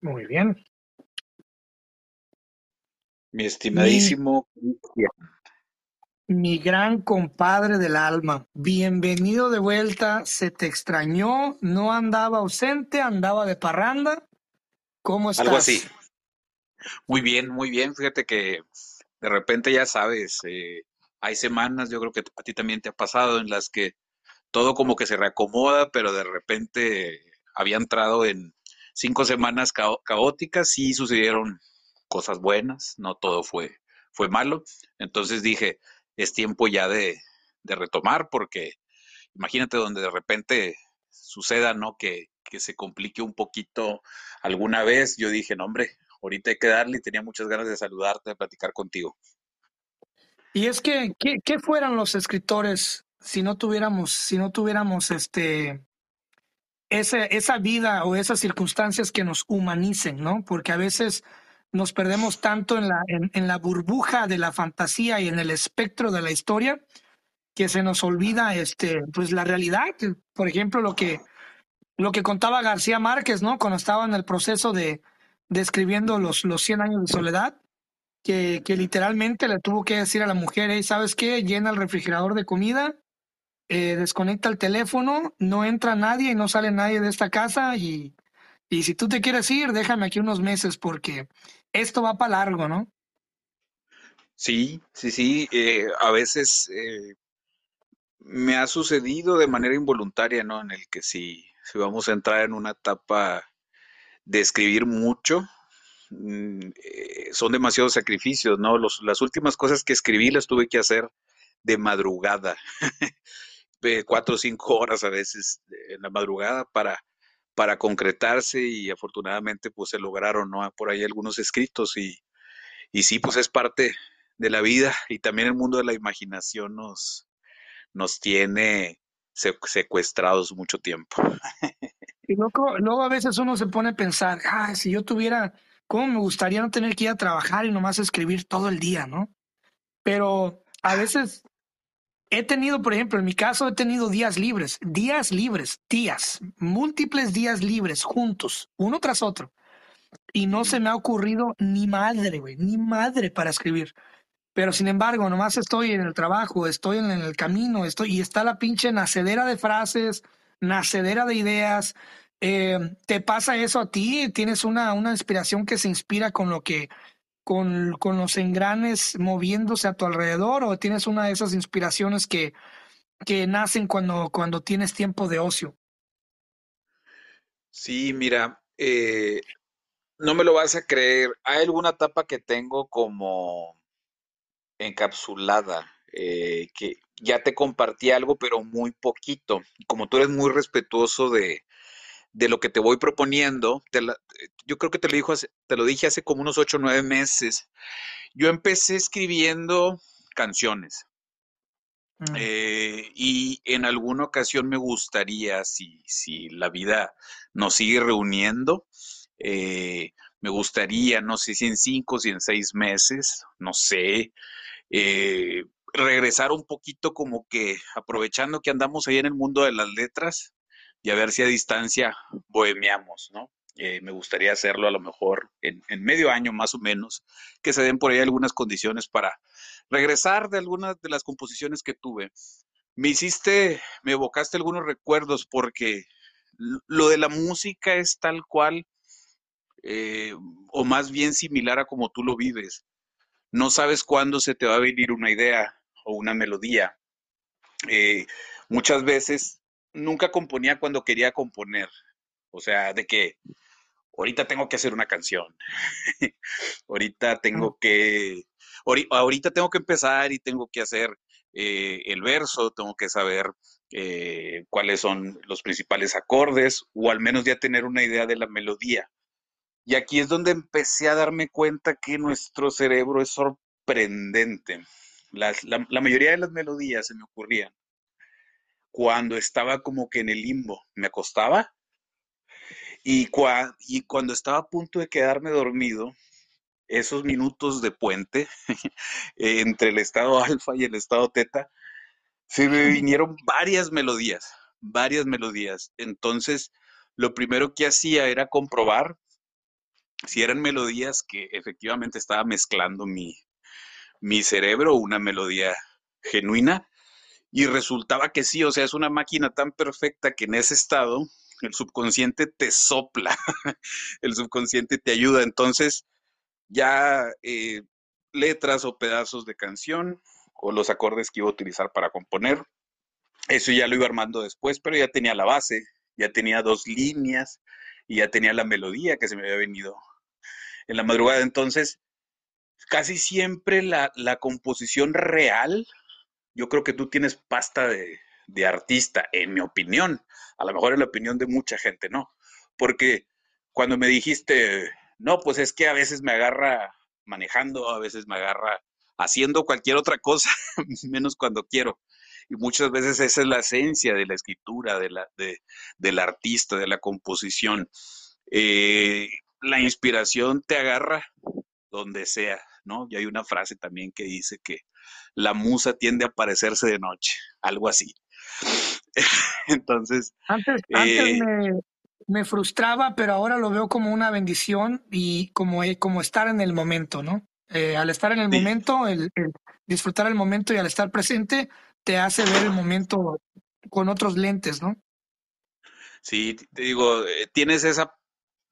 Muy bien. Mi estimadísimo mi gran compadre del alma, bienvenido de vuelta. Se te extrañó, no andaba ausente, andaba de parranda. ¿Cómo estás? Algo así. Muy bien, muy bien. Fíjate que de repente ya sabes, eh, hay semanas, yo creo que a ti también te ha pasado, en las que todo como que se reacomoda, pero de repente había entrado en cinco semanas caóticas y sucedieron cosas buenas, no todo fue, fue malo. Entonces dije, es tiempo ya de, retomar, porque imagínate donde de repente suceda, ¿no? Que, se complique un poquito alguna vez. Yo dije, no, hombre, ahorita hay que darle y tenía muchas ganas de saludarte, de platicar contigo. Y es que, ¿qué, fueran los escritores si no tuviéramos, si no tuviéramos este, esa, vida o esas circunstancias que nos humanicen, ¿no? Porque a veces nos perdemos tanto en la, en, la burbuja de la fantasía y en el espectro de la historia que se nos olvida este, pues la realidad. Por ejemplo, lo que, lo que contaba García Márquez, ¿no? Cuando estaba en el proceso de, de escribiendo los, los 100 años de soledad, que, que literalmente le tuvo que decir a la mujer, hey, ¿sabes qué? Llena el refrigerador de comida, eh, desconecta el teléfono, no entra nadie y no sale nadie de esta casa y, y si tú te quieres ir, déjame aquí unos meses porque esto va para largo, ¿no? Sí, sí, sí. Eh, a veces eh, me ha sucedido de manera involuntaria, ¿no? En el que si, si vamos a entrar en una etapa de escribir mucho, mm, son demasiados sacrificios, ¿no? Las últimas cosas que escribí las tuve que hacer de madrugada, cuatro o cinco horas a veces en la madrugada para para concretarse y afortunadamente pues se lograron, ¿no? Por ahí algunos escritos y, y sí, pues es parte de la vida y también el mundo de la imaginación nos, nos tiene secuestrados mucho tiempo. Y luego, luego, a veces uno se pone a pensar, ah, si yo tuviera, ¿cómo me gustaría no tener que ir a trabajar y nomás escribir todo el día, ¿no? Pero a veces He tenido, por ejemplo, en mi caso, he tenido días libres, días libres, días, múltiples días libres juntos, uno tras otro. Y no se me ha ocurrido ni madre, güey, ni madre para escribir. Pero sin embargo, nomás estoy en el trabajo, estoy en el camino, estoy, y está la pinche nacedera de frases, nacedera de ideas. Eh, ¿Te pasa eso a ti? ¿Tienes una, una inspiración que se inspira con lo que con, con, los engranes moviéndose a tu alrededor o tienes una de esas inspiraciones que, que nacen cuando, cuando tienes tiempo de ocio? Sí, mira, eh, no me lo vas a creer. Hay alguna etapa que tengo como encapsulada, eh, que ya te compartí algo, pero muy poquito. Como tú eres muy respetuoso de, de lo que te voy proponiendo, yo creo que te lo, dijo te lo dije hace como unos ocho o nueve meses. Yo empecé escribiendo canciones. Mm. Eh, y en alguna ocasión me gustaría, si, si la vida nos sigue reuniendo, eh, me gustaría, no sé si en cinco, si en seis meses, no sé, eh, regresar un poquito como que aprovechando que andamos ahí en el mundo de las letras, y a ver si a distancia bohemiamos, ¿no? Eh, me gustaría hacerlo a lo mejor en, medio año más o menos, que se den por ahí algunas condiciones para regresar de algunas de las composiciones que tuve. Me hiciste, me evocaste algunos recuerdos porque lo de la música es tal cual, eh, o más bien similar a como tú lo vives. No sabes cuándo se te va a venir una idea o una melodía. Eh, muchas veces nunca componía cuando quería componer. O sea, de que ahorita tengo que hacer una canción. ahorita tengo que, ahorita tengo que empezar y tengo que hacer eh, el verso, tengo que saber eh, cuáles son los principales acordes o al menos ya tener una idea de la melodía. Y aquí es donde empecé a darme cuenta que nuestro cerebro es sorprendente. la, la mayoría de las melodías se me ocurrían cuando estaba como que en el limbo. Me acostaba y, y cuando estaba a punto de quedarme dormido, esos minutos de puente entre el estado alfa y el estado teta, se me vinieron varias melodías, varias melodías. Entonces, lo primero que hacía era comprobar si eran melodías que efectivamente estaba mezclando mi, mi cerebro, una melodía genuina, y resultaba que sí, o sea, es una máquina tan perfecta que en ese estado el subconsciente te sopla, el subconsciente te ayuda. Entonces, ya eh, letras o pedazos de canción o los acordes que iba a utilizar para componer, eso ya lo iba armando después, pero ya tenía la base, ya tenía dos líneas y ya tenía la melodía que se me había venido en la madrugada. Entonces, casi siempre la, la composición real, yo creo que tú tienes pasta de, artista, en mi opinión. A lo mejor en la opinión de mucha gente, no. Porque cuando me dijiste, no, pues es que a veces me agarra manejando, a veces me agarra haciendo cualquier otra cosa, menos cuando quiero. Y muchas veces esa es la esencia de la escritura, de la, de, del artista, de la composición. Eh, la inspiración te agarra donde sea, ¿no? Y hay una frase también que dice que la musa tiende a aparecerse de noche, algo así. Entonces. Antes, antes eh, me, me, frustraba, pero ahora lo veo como una bendición y como, eh, como estar en el momento, ¿no? Eh, al estar en el sí. momento, el, el, disfrutar el momento y al estar presente, te hace ver el momento con otros lentes, ¿no? Sí, te digo, tienes esa,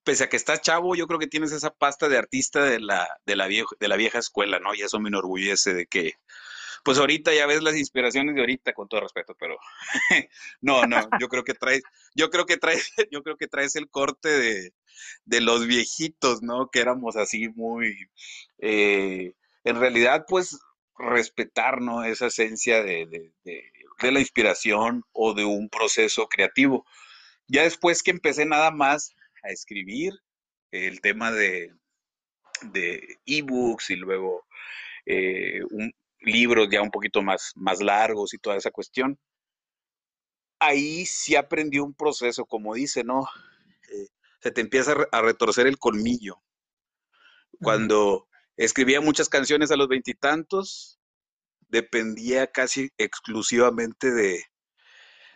pese a que estás chavo, yo creo que tienes esa pasta de artista de la, de la, vieja, de la vieja escuela, ¿no? Y eso me enorgullece de que, pues ahorita ya ves las inspiraciones de ahorita, con todo respeto, pero no, no, yo creo que traes, yo creo que traes, yo creo que traes el corte de, de los viejitos, ¿no? Que éramos así muy, eh, en realidad, pues respetar, ¿no? Esa esencia de, de, de, de, la inspiración o de un proceso creativo. Ya después que empecé nada más a escribir el tema de, de ebooks y luego eh, un, libros ya un poquito más, más largos y toda esa cuestión. Ahí sí aprendí un proceso, como dice, ¿no? Eh, se te empieza a retorcer el colmillo. Cuando escribía muchas canciones a los veintitantos, dependía casi exclusivamente de,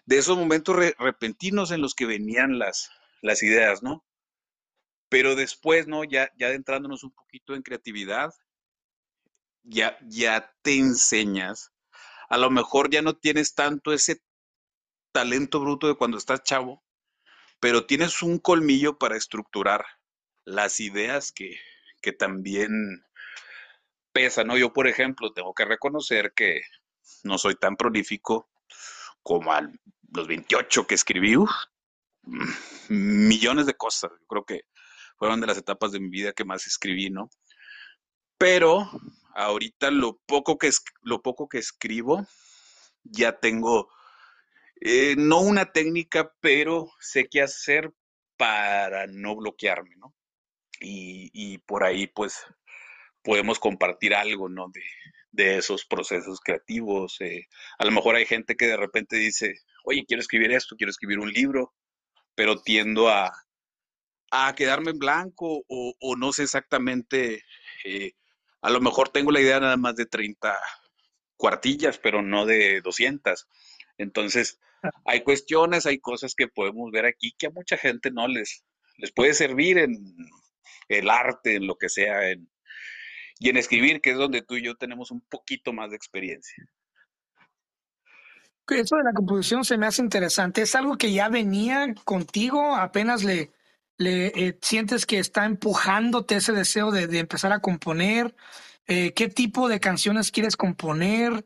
de esos momentos re repentinos en los que venían las, las ideas, ¿no? Pero después, ¿no? Ya, ya adentrándonos un poquito en creatividad, ya, ya te enseñas. A lo mejor ya no tienes tanto ese talento bruto de cuando estás chavo, pero tienes un colmillo para estructurar las ideas que, que también pesan, ¿no? Yo, por ejemplo, tengo que reconocer que no soy tan prolífico como a los 28 que escribí, millones de cosas. Yo creo que fueron de las etapas de mi vida que más escribí, ¿no? Pero ahorita lo poco que, lo poco que escribo, ya tengo, eh, no una técnica, pero sé qué hacer para no bloquearme, ¿no? Y, y por ahí, pues, podemos compartir algo, ¿no? De, de esos procesos creativos. Eh, a lo mejor hay gente que de repente dice, oye, quiero escribir esto, quiero escribir un libro, pero tiendo a, a quedarme en blanco o, o no sé exactamente eh, a lo mejor tengo la idea nada más de 30 cuartillas, pero no de 200. Entonces, hay cuestiones, hay cosas que podemos ver aquí que a mucha gente no les, les puede servir en el arte, en lo que sea, en, y en escribir, que es donde tú y yo tenemos un poquito más de experiencia. Eso de la composición se me hace interesante. ¿Es algo que ya venía contigo? ¿Apenas le, le eh, sientes que está empujándote ese deseo de, de empezar a componer? Eh, ¿Qué tipo de canciones quieres componer?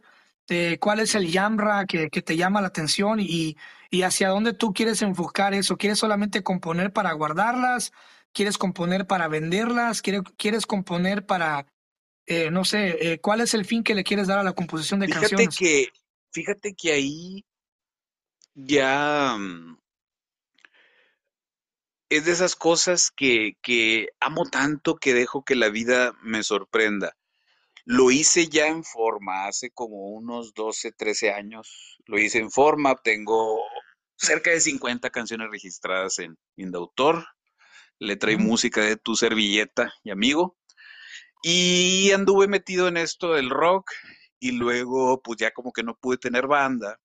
Eh, ¿Cuál es el yamra que, que, te llama la atención y, y hacia dónde tú quieres enfocar eso? ¿Quieres solamente componer para guardarlas? ¿Quieres componer para venderlas? ¿Quieres, quieres componer para, eh, no sé, eh, cuál es el fin que le quieres dar a la composición de fíjate canciones? Que, fíjate que ahí ya mm, es de esas cosas que, que amo tanto que dejo que la vida me sorprenda. Lo hice ya en forma, hace como unos 12, 13 años. Lo hice en forma, tengo cerca de 50 canciones registradas en Indautor, letra y música de tu servilleta y amigo. Y anduve metido en esto del rock y luego pues ya como que no pude tener banda.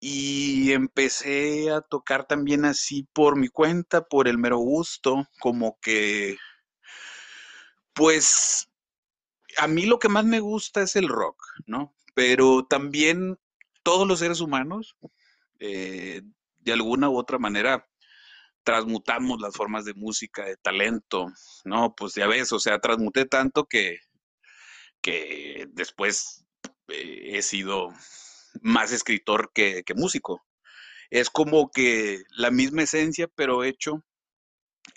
Y empecé a tocar también así por mi cuenta, por el mero gusto, como que Pues a mí lo que más me gusta es el rock, ¿no? Pero también todos los seres humanos, eh, de alguna u otra manera, transmutamos las formas de música, de talento, ¿no? Pues ya ves, o sea, transmuté tanto que, que después eh, he sido más escritor que, músico. Es como que la misma esencia, pero hecho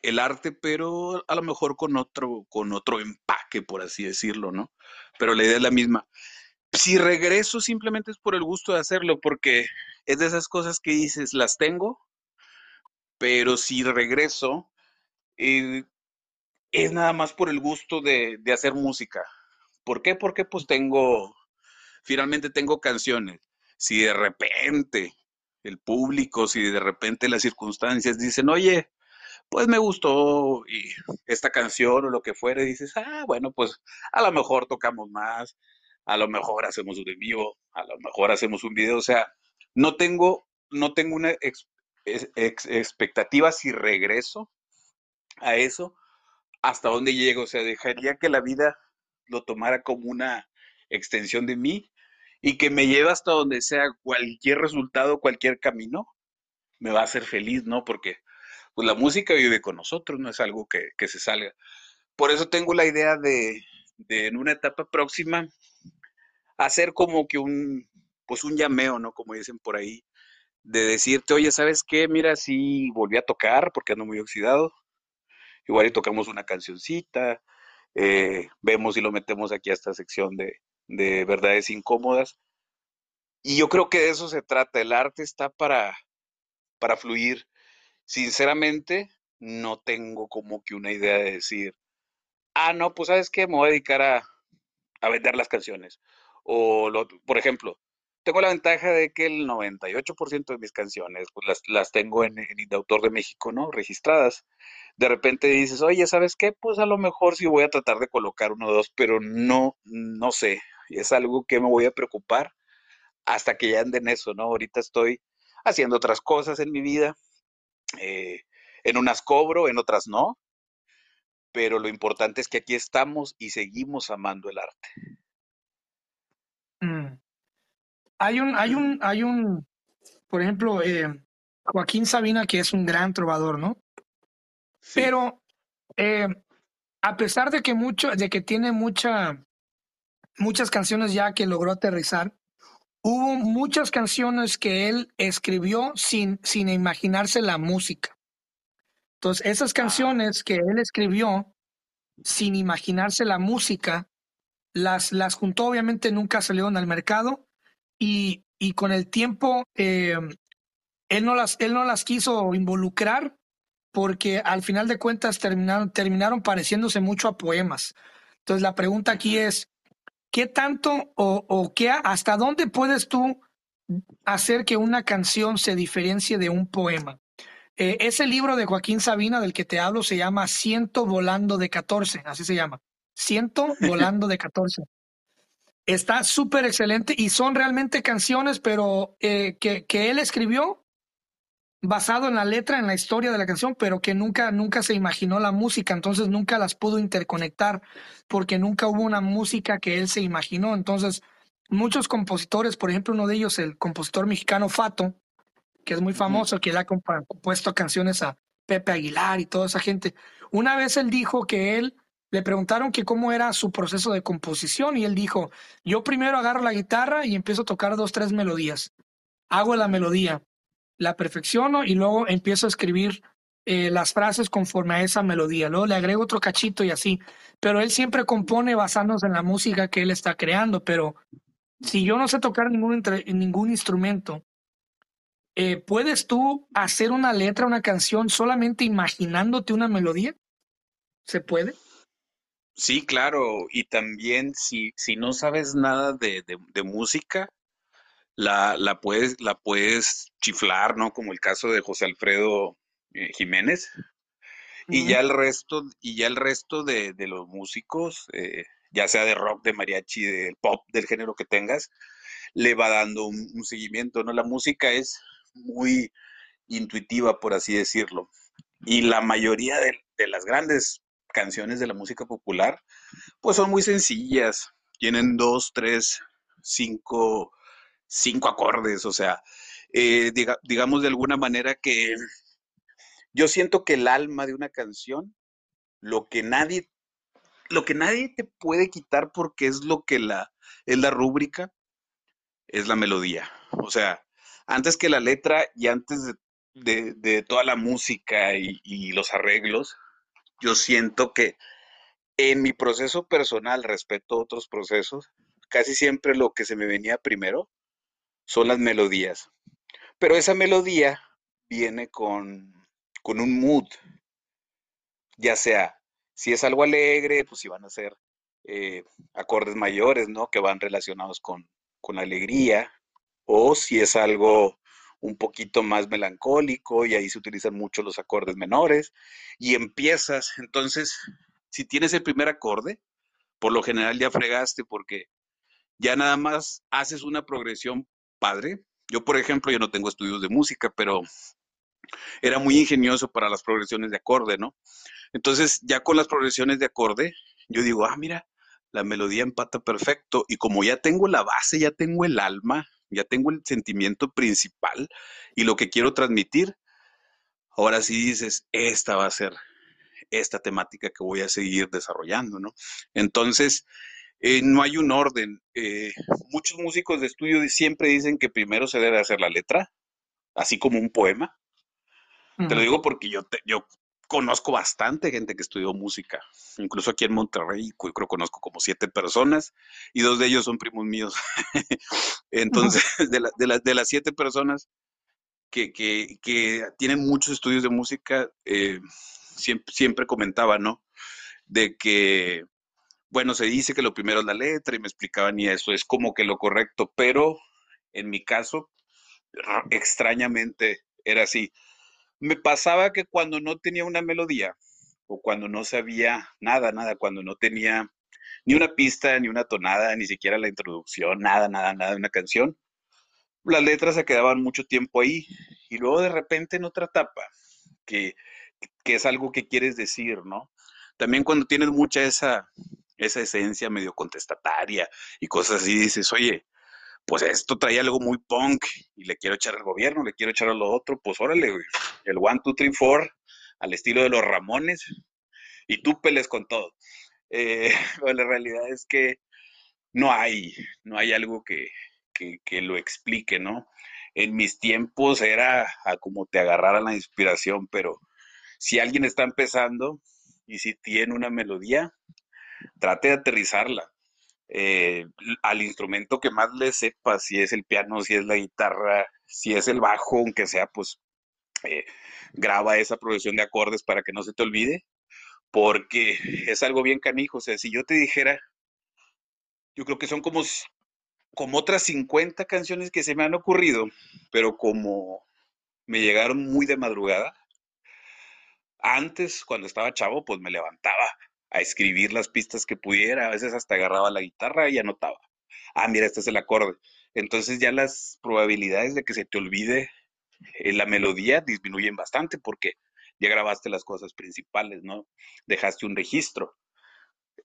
el arte, pero a lo mejor con otro, con otro empaque, por así decirlo, ¿no? Pero la idea es la misma. Si regreso simplemente es por el gusto de hacerlo, porque es de esas cosas que dices, las tengo, pero si regreso, eh, es nada más por el gusto de hacer música. ¿Por qué? Porque pues tengo, finalmente tengo canciones. Si de repente el público, si de repente las circunstancias dicen, oye, pues me gustó y esta canción o lo que fuera, y dices, ah, bueno, pues a lo mejor tocamos más, a lo mejor hacemos un en vivo, a lo mejor hacemos un video, o sea, no tengo, no tengo una ex- ex- ex- expectativa si regreso a eso, hasta dónde llego, o sea, dejaría que la vida lo tomara como una extensión de mí y que me lleve hasta donde sea cualquier resultado, cualquier camino, me va a hacer feliz, ¿no? Porque pues la música vive con nosotros, no es algo que, que se salga. Por eso tengo la idea de, en una etapa próxima hacer como que un, pues un llameo, ¿no? Como dicen por ahí, de decirte, oye, ¿sabes qué? Mira, sí volví a tocar porque ando muy oxidado, igual y tocamos una cancioncita, eh, vemos si lo metemos aquí a esta sección de, de verdades incómodas. Y yo creo que de eso se trata, el arte está para, para fluir. Sinceramente, no tengo como que una idea de decir, ah, no, pues sabes qué, me voy a dedicar a, a vender las canciones. O, lo- por ejemplo, tengo la ventaja de que el 98% de mis canciones pues las, las tengo en, en Indautor de México, ¿no? Registradas. De repente dices, oye, ¿sabes qué? Pues a lo mejor sí voy a tratar de colocar uno o dos, pero no, no sé. Es algo que me voy a preocupar hasta que ya ande en eso, ¿no? Ahorita estoy haciendo otras cosas en mi vida. eh, en unas cobro, en otras no, pero lo importante es que aquí estamos y seguimos amando el arte. Mm. Hay un, hay un, hay un, por ejemplo, eh, Joaquín Sabina, que es un gran trovador, ¿no? Sí. Pero eh, a pesar de que mucho, de que tiene mucha, muchas canciones ya que logró aterrizar, hubo muchas canciones que él escribió sin, sin imaginarse la música. Entonces, esas Ah, canciones que él escribió sin imaginarse la música, las, las juntó, obviamente nunca salieron al mercado y, y con el tiempo eh, él, no las, él no las quiso involucrar porque al final de cuentas terminaron, terminaron pareciéndose mucho a poemas. Entonces la pregunta aquí es, ¿qué tanto o, o qué, hasta dónde puedes tú hacer que una canción se diferencie de un poema? Eh, ese libro de Joaquín Sabina del que te hablo se llama Ciento Volando de 14, así se llama. Ciento Volando de 14. Está súper excelente y son realmente canciones, pero eh, que, que él escribió basado en la letra, en la historia de la canción, pero que nunca, nunca se imaginó la música, entonces nunca las pudo interconectar, porque nunca hubo una música que él se imaginó. Entonces, muchos compositores, por ejemplo, uno de ellos, el compositor mexicano Fato, que es muy famoso, que le ha compuesto canciones a Pepe Aguilar y toda esa gente. Una vez él dijo que él le preguntaron que cómo era su proceso de composición y él dijo, yo primero agarro la guitarra y empiezo a tocar dos, tres melodías. Hago la melodía, la perfecciono y luego empiezo a escribir eh, las frases conforme a esa melodía. Luego le agrego otro cachito y así. Pero él siempre compone basándose en la música que él está creando. Pero si yo no sé tocar ningún, ningún instrumento, eh, ¿puedes tú hacer una letra, una canción solamente imaginándote una melodía? ¿Se puede? Sí, claro, y también si, si no sabes nada de- de música, la, la puedes, la puedes chiflar, ¿no? Como el caso de José Alfredo eh, Jiménez, y ya el resto, y ya el resto de, de los músicos, eh, ya sea de rock, de mariachi, de pop, del género que tengas, le va dando un, un seguimiento, ¿no? La música es muy intuitiva, por así decirlo, y la mayoría de, de las grandes canciones de la música popular, pues son muy sencillas. Tienen dos, tres, cinco, cinco acordes, o sea, eh, digamos de alguna manera que yo siento que el alma de una canción, lo que nadie, lo que nadie te puede quitar porque es lo que la, es la rúbrica, es la melodía. O sea, antes que la letra y antes de, toda la música y, los arreglos, yo siento que en mi proceso personal, respecto a otros procesos, casi siempre lo que se me venía primero son las melodías. Pero esa melodía viene con, con un mood, ya sea, si es algo alegre, pues si van a ser eh, acordes mayores, ¿no? Que van relacionados con, con alegría, o si es algo un poquito más melancólico y ahí se utilizan mucho los acordes menores y empiezas, entonces, si tienes el primer acorde, por lo general ya fregaste porque ya nada más haces una progresión padre. Yo, por ejemplo, yo no tengo estudios de música, pero era muy ingenioso para las progresiones de acorde, ¿no? Entonces, ya con las progresiones de acorde, yo digo, ah, mira, la melodía empata perfecto y como ya tengo la base, ya tengo el alma, ya tengo el sentimiento principal y lo que quiero transmitir, ahora sí dices, esta va a ser esta temática que voy a seguir desarrollando, ¿no? Entonces, eh, no hay un orden. Eh, muchos músicos de estudio siempre dicen que primero se debe hacer la letra, así como un poema. Te lo digo porque yo, yo conozco bastante gente que estudió música, incluso aquí en Monterrey, creo que conozco como siete personas y dos de ellos son primos míos. Entonces, de, de, las siete personas que, tienen muchos estudios de música, eh, siempre, siempre comentaba, ¿no? De que, bueno, se dice que lo primero es la letra y me explicaban y eso es como que lo correcto, pero en mi caso, extrañamente era así me pasaba que cuando no tenía una melodía o cuando no sabía nada, nada, cuando no tenía ni una pista, ni una tonada, ni siquiera la introducción, nada, nada, nada de una canción, las letras se quedaban mucho tiempo ahí y luego de repente en otra etapa, que, que es algo que quieres decir, ¿no? También cuando tienes mucha esa, esa esencia medio contestataria y cosas así, dices, oye, pues esto trae algo muy punk y le quiero echar al gobierno, le quiero echar a lo otro, pues órale, el one, two, three, four, al estilo de los Ramones, y tú peles con todo. Eh, la realidad es que no hay, no hay algo que, que, lo explique, ¿no? En mis tiempos era a como te agarrara la inspiración, pero si alguien está empezando y si tiene una melodía, trate de aterrizarla eh, al instrumento que más le sepa, si es el piano, si es la guitarra, si es el bajo, aunque sea, pues eh, graba esa progresión de acordes para que no se te olvide, porque es algo bien canijo. O sea, si yo te dijera, yo creo que son como, como otras 50 canciones que se me han ocurrido, pero como me llegaron muy de madrugada, antes, cuando estaba chavo, pues me levantaba a escribir las pistas que pudiera, a veces hasta agarraba la guitarra y anotaba. Ah, mira, este es el acorde. Entonces ya las probabilidades de que se te olvide eh, la melodía disminuyen bastante porque ya grabaste las cosas principales, ¿no? Dejaste un registro.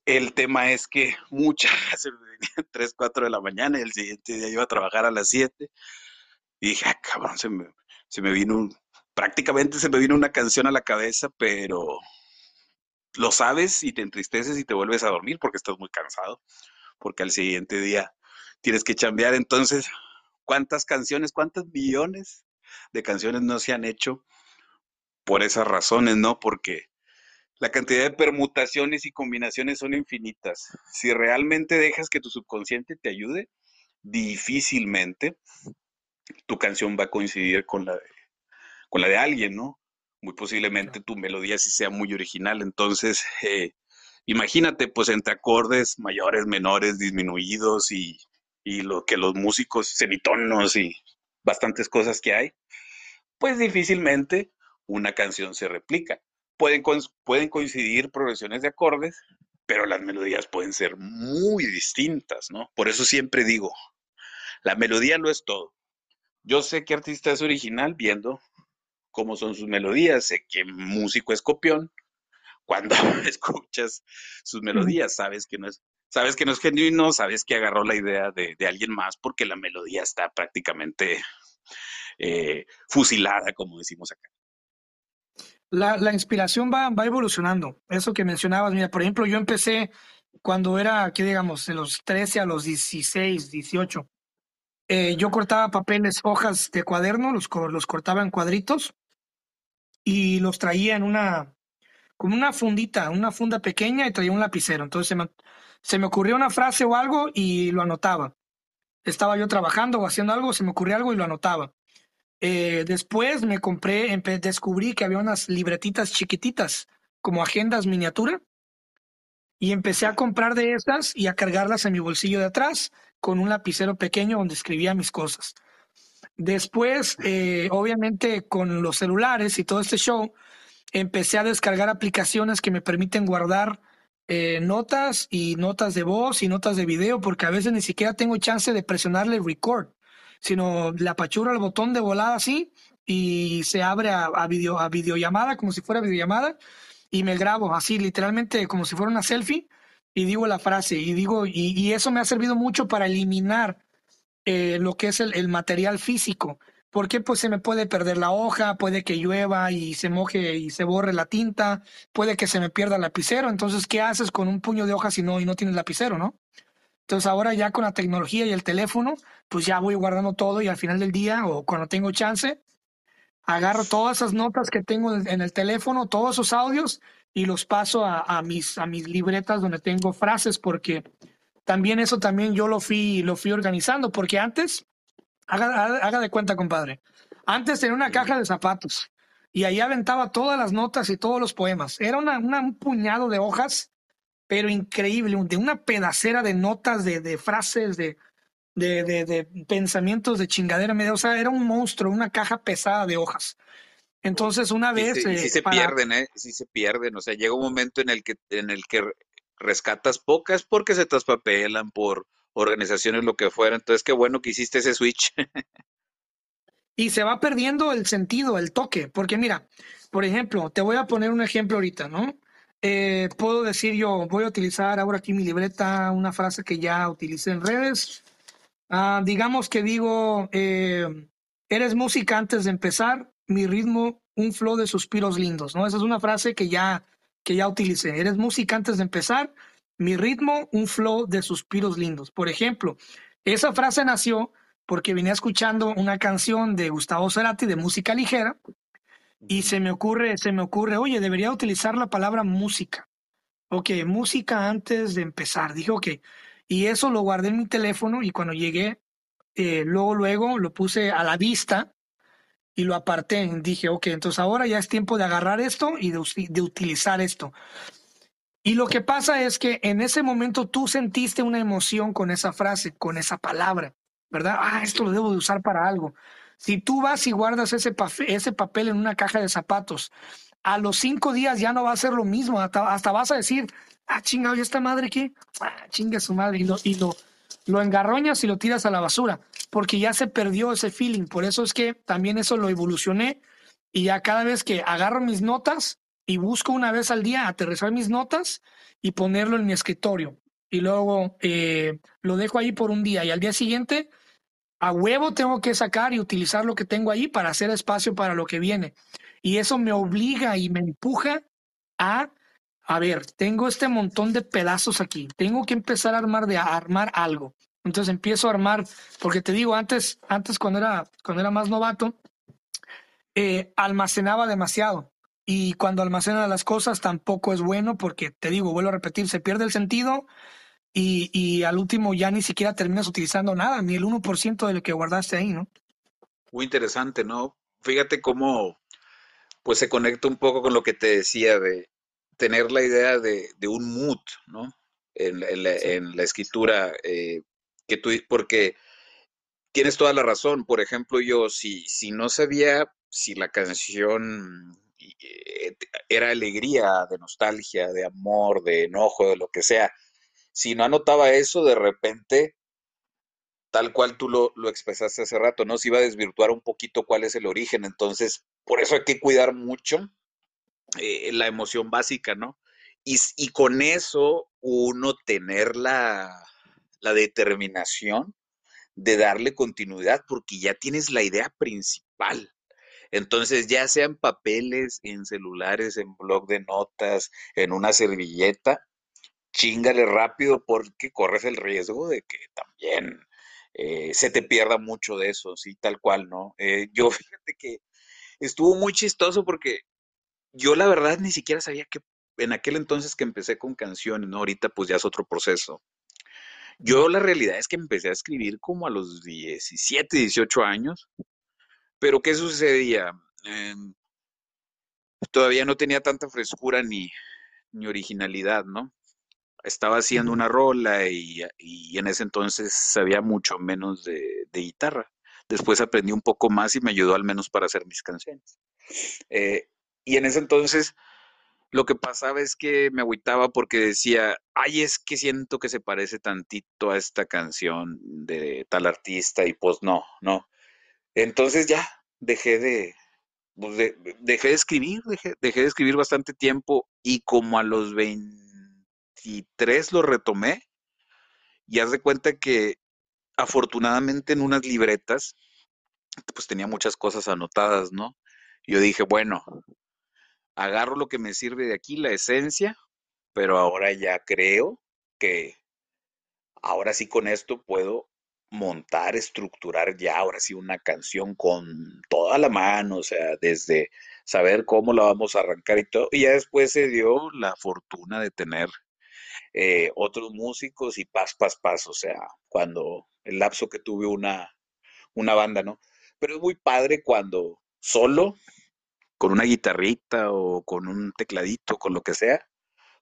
El tema es que muchas se me venían 3, 4 de la mañana y el siguiente día iba a trabajar a las 7. Y dije, ah, cabrón, se me, se me vino un, prácticamente se me vino una canción a la cabeza, pero lo sabes y te entristeces y te vuelves a dormir porque estás muy cansado, porque al siguiente día tienes que chambear. Entonces, ¿cuántas canciones, cuántos millones de canciones no se han hecho por esas razones, no? Porque la cantidad de permutaciones y combinaciones son infinitas. Si realmente dejas que tu subconsciente te ayude, difícilmente tu canción va a coincidir con la de, con la de alguien, ¿no? Muy posiblemente tu melodía sí sea muy original. Entonces, eh, imagínate, pues entre acordes mayores, menores, disminuidos y, lo que los músicos semitonos y bastantes cosas que hay, pues difícilmente una canción se replica. Pueden, pueden coincidir progresiones de acordes, pero las melodías pueden ser muy distintas, ¿no? Por eso siempre digo, la melodía no es todo. Yo sé qué artista es original viendo cómo son sus melodías, sé qué músico es copión cuando escuchas sus melodías, sabes que no es, sabes que no es genuino, sabes que agarró la idea de, alguien más porque la melodía está prácticamente eh, fusilada, como decimos acá. La, la inspiración va, va evolucionando. Eso que mencionabas, mira, por ejemplo, yo empecé cuando era, ¿qué digamos, de los 13 a los 16, 18. Eh, yo cortaba papeles, hojas de cuaderno, los, los cortaba en cuadritos y los traía en una, como una fundita, una funda pequeña y traía un lapicero. Entonces se me, se me ocurrió una frase o algo y lo anotaba. Estaba yo trabajando o haciendo algo, se me ocurrió algo y lo anotaba. Eh, después me compré, descubrí que había unas libretitas chiquititas, como agendas miniatura, y empecé a comprar de esas y a cargarlas en mi bolsillo de atrás con un lapicero pequeño donde escribía mis cosas. Después, eh, obviamente, con los celulares y todo este show, empecé a descargar aplicaciones que me permiten guardar eh, notas y notas de voz y notas de video, porque a veces ni siquiera tengo chance de presionarle record, sino le apachuro el botón de volada así y se abre a, a, video, a videollamada, como si fuera videollamada, y me grabo así, literalmente como si fuera una selfie, y digo la frase, y digo, y, eso me ha servido mucho para eliminar eh, lo que es el, material físico. Porque pues se me puede perder la hoja, puede que llueva y se moje y se borre la tinta, puede que se me pierda el lapicero. Entonces, ¿qué haces con un puño de hojas si no, y no tienes lapicero, no? Entonces ahora ya con la tecnología y el teléfono, pues ya voy guardando todo y al final del día o cuando tengo chance, agarro todas esas notas que tengo en el teléfono, todos esos audios y los paso a, mis, a mis libretas donde tengo frases porque también eso también yo lo fui, lo fui organizando porque antes, haga, haga de cuenta compadre, antes tenía una caja de zapatos y ahí aventaba todas las notas y todos los poemas. Era una, un puñado de hojas, pero increíble, de una pedacera de notas, de, de frases, de, de, de, de pensamientos de chingadera media. O sea, era un monstruo, una caja pesada de hojas. Entonces, una vez. Sí, sí se pierden, ¿eh? Sí se pierden. O sea, llega un momento en el que, en el que rescatas pocas porque se traspapelan por organizaciones, lo que fuera. Entonces, qué bueno que hiciste ese switch. y se va perdiendo el sentido, el toque. Porque mira, por ejemplo, te voy a poner un ejemplo ahorita, ¿no? Eh, puedo decir yo, voy a utilizar ahora aquí mi libreta, una frase que ya utilicé en redes. Ah, digamos que digo, eh, eres música antes de empezar, mi ritmo, un flow de suspiros lindos, ¿no? Esa es una frase que ya, que ya utilicé. Eres música antes de empezar, mi ritmo, un flow de suspiros lindos. Por ejemplo, esa frase nació porque venía escuchando una canción de Gustavo Cerati de música ligera y se me ocurre, se me ocurre, oye, debería utilizar la palabra música. Ok, música antes de empezar. Dije, ok, y eso lo guardé en mi teléfono y cuando llegué, eh, luego, luego lo puse a la vista y lo aparté. Dije, ok, entonces ahora ya es tiempo de agarrar esto y de, de utilizar esto. Y lo que pasa es que en ese momento tú sentiste una emoción con esa frase, con esa palabra, ¿verdad? Ah, esto lo debo de usar para algo. Si tú vas y guardas ese, papel en una caja de zapatos, a los cinco días ya no va a ser lo mismo, hasta vas a decir, ah, chingado, ¿y esta madre qué? Ah, chinga su madre, y lo, y lo, lo engarroñas y lo tiras a la basura, porque ya se perdió ese feeling. Por eso es que también eso lo evolucioné y ya cada vez que agarro mis notas y busco una vez al día aterrizar mis notas y ponerlo en mi escritorio. Y luego eh, lo dejo ahí por un día y al día siguiente a huevo tengo que sacar y utilizar lo que tengo ahí para hacer espacio para lo que viene. Y eso me obliga y me empuja a a ver, tengo este montón de pedazos aquí, tengo que empezar a armar de armar algo. Entonces empiezo a armar, porque te digo, antes, antes cuando era, cuando era más novato, eh, almacenaba demasiado. Y cuando almacena las cosas tampoco es bueno porque, te digo, vuelvo a repetir, se pierde el sentido y, y al último ya ni siquiera terminas utilizando nada, ni el 1% de lo que guardaste ahí, ¿no? Muy interesante, ¿no? Fíjate cómo pues se conecta un poco con lo que te decía de tener la idea de, un mood, ¿no? En, la, escritura, eh, que tú, porque tienes toda la razón. Por ejemplo, yo, si, si no sabía si la canción eh, era alegría, de nostalgia, de amor, de enojo, de lo que sea, si no anotaba eso, de repente, tal cual tú lo, lo expresaste hace rato, ¿no? Se iba a desvirtuar un poquito cuál es el origen. Entonces, por eso hay que cuidar mucho eh, la emoción básica, ¿no? Y, con eso uno tener la, la determinación de darle continuidad porque ya tienes la idea principal. Entonces, ya sea en papeles, en celulares, en blog de notas, en una servilleta, chingale rápido porque corres el riesgo de que también eh, se te pierda mucho de eso, sí, tal cual, ¿no? Eh, yo fíjate que estuvo muy chistoso porque yo la verdad ni siquiera sabía que en aquel entonces que empecé con canciones, ¿no? Ahorita pues ya es otro proceso. Yo la realidad es que empecé a escribir como a los 17, 18 años, pero ¿qué sucedía? Eh, todavía no tenía tanta frescura ni, ni originalidad, ¿no? Estaba haciendo una rola y, y, en ese entonces sabía mucho menos de, de, guitarra. Después aprendí un poco más y me ayudó al menos para hacer mis canciones. Eh, y en ese entonces lo que pasaba es que me agüitaba porque decía, ay, es que siento que se parece tantito a esta canción de tal artista y pues no, no. Entonces ya dejé de, pues de dejé de escribir, dejé, dejé, de escribir bastante tiempo y como a los 23 lo retomé y haz de cuenta que afortunadamente en unas libretas pues tenía muchas cosas anotadas, ¿no? Yo dije, bueno, agarro lo que me sirve de aquí, la esencia, pero ahora ya creo que ahora sí con esto puedo montar, estructurar ya ahora sí una canción con toda la mano, o sea, desde saber cómo la vamos a arrancar y todo. Y ya después se dio la fortuna de tener eh, otros músicos y paz, paz, paz, o sea, cuando el lapso que tuve una, una banda, ¿no? Pero es muy padre cuando solo con una guitarrita o con un tecladito, con lo que sea,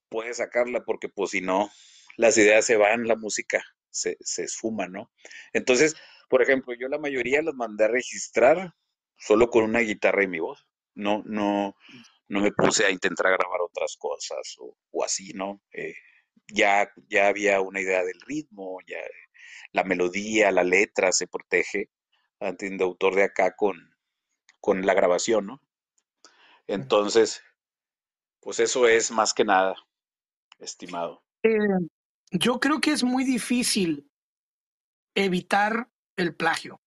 puedes sacarla porque pues si no, las ideas se van, la música se, se esfuma, ¿no? Entonces, por ejemplo, yo la mayoría las mandé a registrar solo con una guitarra y mi voz. No, no, no me puse a intentar grabar otras cosas o, o así, ¿no? Eh, ya, ya había una idea del ritmo, ya la melodía, la letra se protege ante un autor de acá con, con la grabación, ¿no? Entonces, pues eso es más que nada, estimado. Eh, yo creo que es muy difícil evitar el plagio.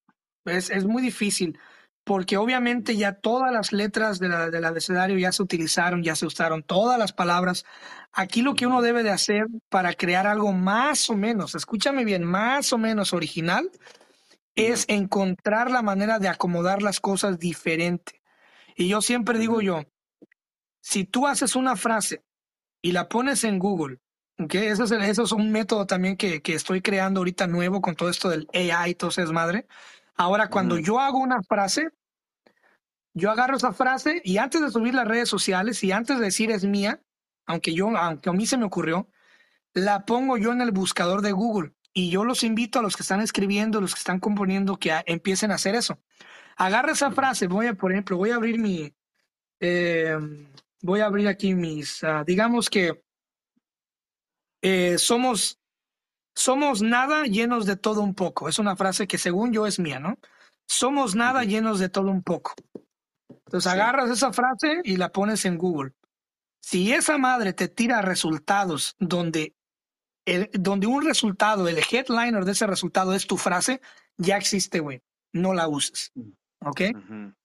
Es, es muy difícil, porque obviamente ya todas las letras de la, del abecedario ya se utilizaron, ya se usaron todas las palabras. Aquí lo que uno debe de hacer para crear algo más o menos, escúchame bien, más o menos original, es encontrar la manera de acomodar las cosas diferente. Y yo siempre digo yo, si tú haces una frase y la pones en Google, ¿okay? eso, es, eso es un método también que, que, estoy creando ahorita nuevo con todo esto del AI y todo eso es madre. Ahora, cuando uh -huh. yo hago una frase, yo agarro esa frase y antes de subir las redes sociales y antes de decir es mía, aunque yo, aunque a mí se me ocurrió, la pongo yo en el buscador de Google. Y yo los invito a los que están escribiendo, los que están componiendo, que a, empiecen a hacer eso. Agarra esa frase, voy a, por ejemplo, voy a abrir mi, eh, voy a abrir aquí mis, uh, digamos que eh, somos, somos nada llenos de todo un poco. Es una frase que según yo es mía, ¿no? Somos nada llenos de todo un poco. Entonces sí. agarras esa frase y la pones en Google. Si esa madre te tira resultados donde, el, donde un resultado, el headliner de ese resultado es tu frase, ya existe, güey. No la uses. ¿Ok? Uh -huh.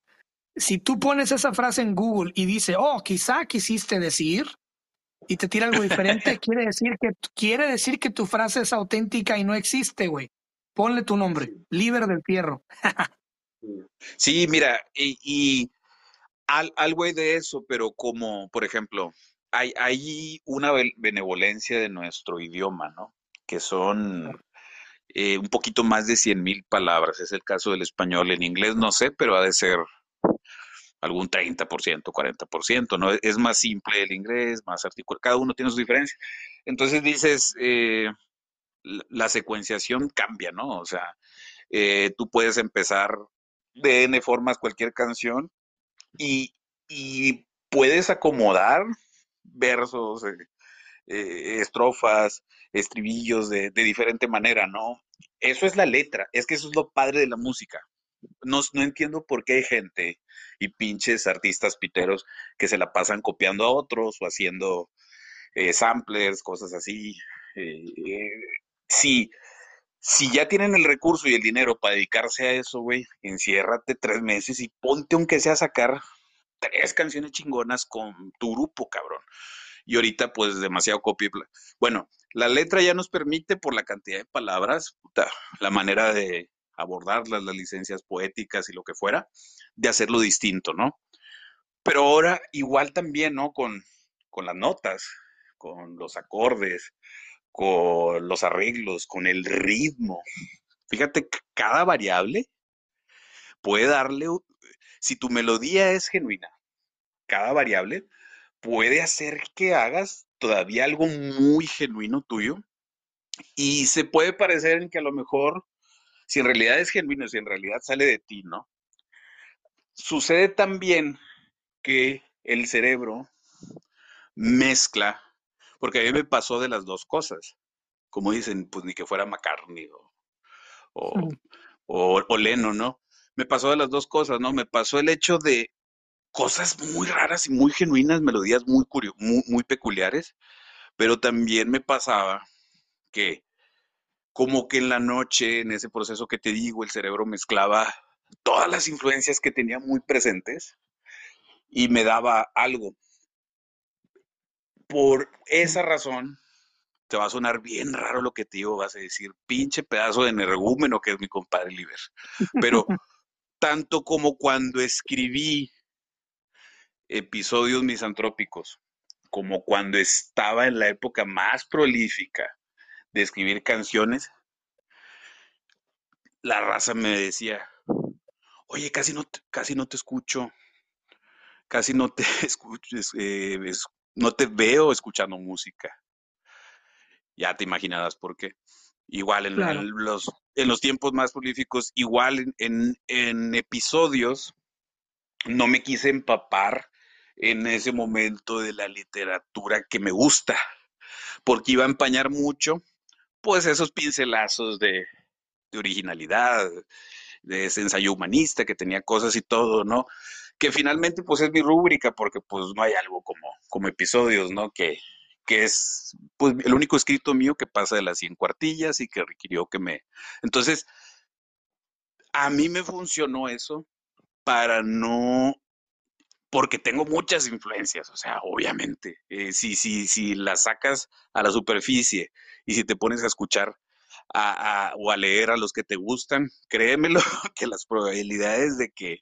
Si tú pones esa frase en Google y dice, oh, quizá quisiste decir, y te tira algo diferente, quiere decir que quiere decir que tu frase es auténtica y no existe, güey. Ponle tu nombre, Liber del Fierro. sí, mira, y, y al, algo hay de eso, pero como, por ejemplo, hay, hay una benevolencia de nuestro idioma, ¿no? Que son eh, un poquito más de 100 mil palabras. Es el caso del español. En inglés no sé, pero ha de ser algún 30%, 40%, ¿no? Es más simple el inglés, más articulado, cada uno tiene su diferencia. Entonces dices, eh, la secuenciación cambia, ¿no? O sea, eh, tú puedes empezar de N formas cualquier canción y, y puedes acomodar versos, eh, estrofas, estribillos de, de, diferente manera, ¿no? Eso es la letra, es que eso es lo padre de la música. No, no entiendo por qué hay gente, y pinches artistas piteros que se la pasan copiando a otros o haciendo eh, samplers, cosas así. Eh, si, si ya tienen el recurso y el dinero para dedicarse a eso, güey, enciérrate tres meses y ponte aunque sea a sacar tres canciones chingonas con tu grupo, cabrón. Y ahorita, pues, demasiado copia. Bueno, la letra ya nos permite, por la cantidad de palabras, la manera de abordarlas, las licencias poéticas y lo que fuera, de hacerlo distinto, ¿no? Pero ahora igual también, ¿no? Con, con las notas, con los acordes, con los arreglos, con el ritmo. Fíjate cada variable puede darle, si tu melodía es genuina, cada variable puede hacer que hagas todavía algo muy genuino tuyo y se puede parecer en que a lo mejor, si en realidad es genuino, si en realidad sale de ti, ¿no? Sucede también que el cerebro mezcla, porque a mí me pasó de las dos cosas, como dicen, pues ni que fuera McCartney o, o, o Leno, ¿no? Me pasó de las dos cosas, ¿no? Me pasó el hecho de cosas muy raras y muy genuinas, melodías muy, muy, muy peculiares, pero también me pasaba que como que en la noche, en ese proceso que te digo, el cerebro mezclaba todas las influencias que tenía muy presentes y me daba algo. Por esa razón, te va a sonar bien raro lo que te digo, vas a decir, pinche pedazo de energúmeno que es mi compadre Liber. Pero tanto como cuando escribí episodios misantrópicos, como cuando estaba en la época más prolífica de escribir canciones, la raza me decía, oye, casi no te, casi no te escucho, casi no te escuches, eh, no te veo escuchando música. Ya te imaginarás por qué. Igual en, los, en los tiempos más prolíficos, igual en, en episodios, no me quise empapar en ese momento de la literatura que me gusta, porque iba a empañar mucho, pues esos pincelazos de, originalidad, de ese ensayo humanista que tenía cosas y todo, ¿no? Que finalmente pues es mi rúbrica porque pues no hay algo como, como episodios, ¿no? Que, que es pues el único escrito mío que pasa de las 100 cuartillas y que requirió que me... Entonces, a mí me funcionó eso para no porque tengo muchas influencias, o sea, obviamente, eh, si, si, si las sacas a la superficie y si te pones a escuchar o a leer a los que te gustan, créemelo que las probabilidades de que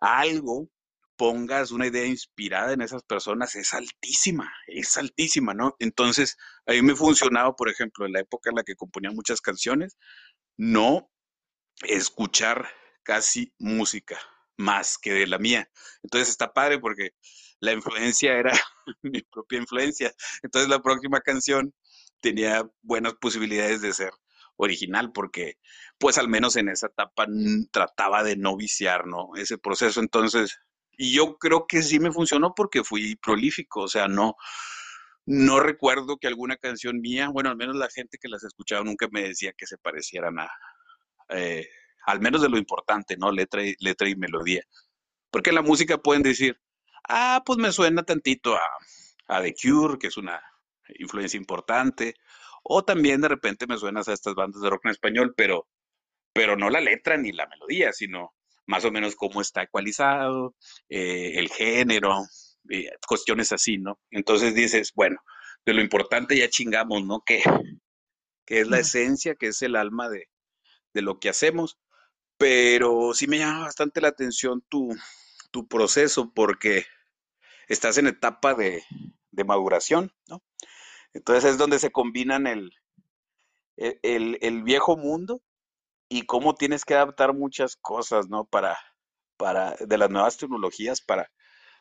algo pongas una idea inspirada en esas personas es altísima, es altísima, ¿no? Entonces, a mí me funcionaba, por ejemplo, en la época en la que componía muchas canciones, no escuchar casi música más que de la mía. Entonces está padre porque la influencia era mi propia influencia. Entonces la próxima canción tenía buenas posibilidades de ser original porque pues al menos en esa etapa trataba de no viciar, ¿no? Ese proceso. Entonces, y yo creo que sí me funcionó porque fui prolífico, o sea, no, no recuerdo que alguna canción mía, bueno, al menos la gente que las escuchaba nunca me decía que se parecieran a, eh, al menos de lo importante, ¿no? Letra y, letra y melodía. Porque en la música pueden decir, ah, pues me suena tantito a, a The Cure, que es una influencia importante, o también de repente me suenas a estas bandas de rock en español, pero, pero no la letra ni la melodía, sino más o menos cómo está ecualizado, eh, el género, eh, cuestiones así, ¿no? Entonces dices, bueno, de lo importante ya chingamos, ¿no? Que, que es la esencia, que es el alma de, de lo que hacemos pero sí me llama bastante la atención tu, proceso porque estás en etapa de, maduración, ¿no? Entonces es donde se combinan el, el, viejo mundo y cómo tienes que adaptar muchas cosas, ¿no? Para, para, de las nuevas tecnologías para,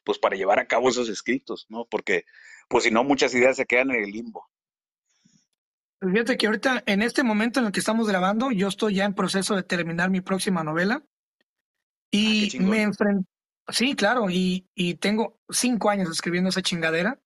pues para llevar a cabo esos escritos, ¿no? Porque, pues si no, muchas ideas se quedan en el limbo. Fíjate que ahorita, en este momento en el que estamos grabando, yo estoy ya en proceso de terminar mi próxima novela. Y ah, me enfrenté. Sí, claro, y, y tengo cinco años escribiendo esa chingadera.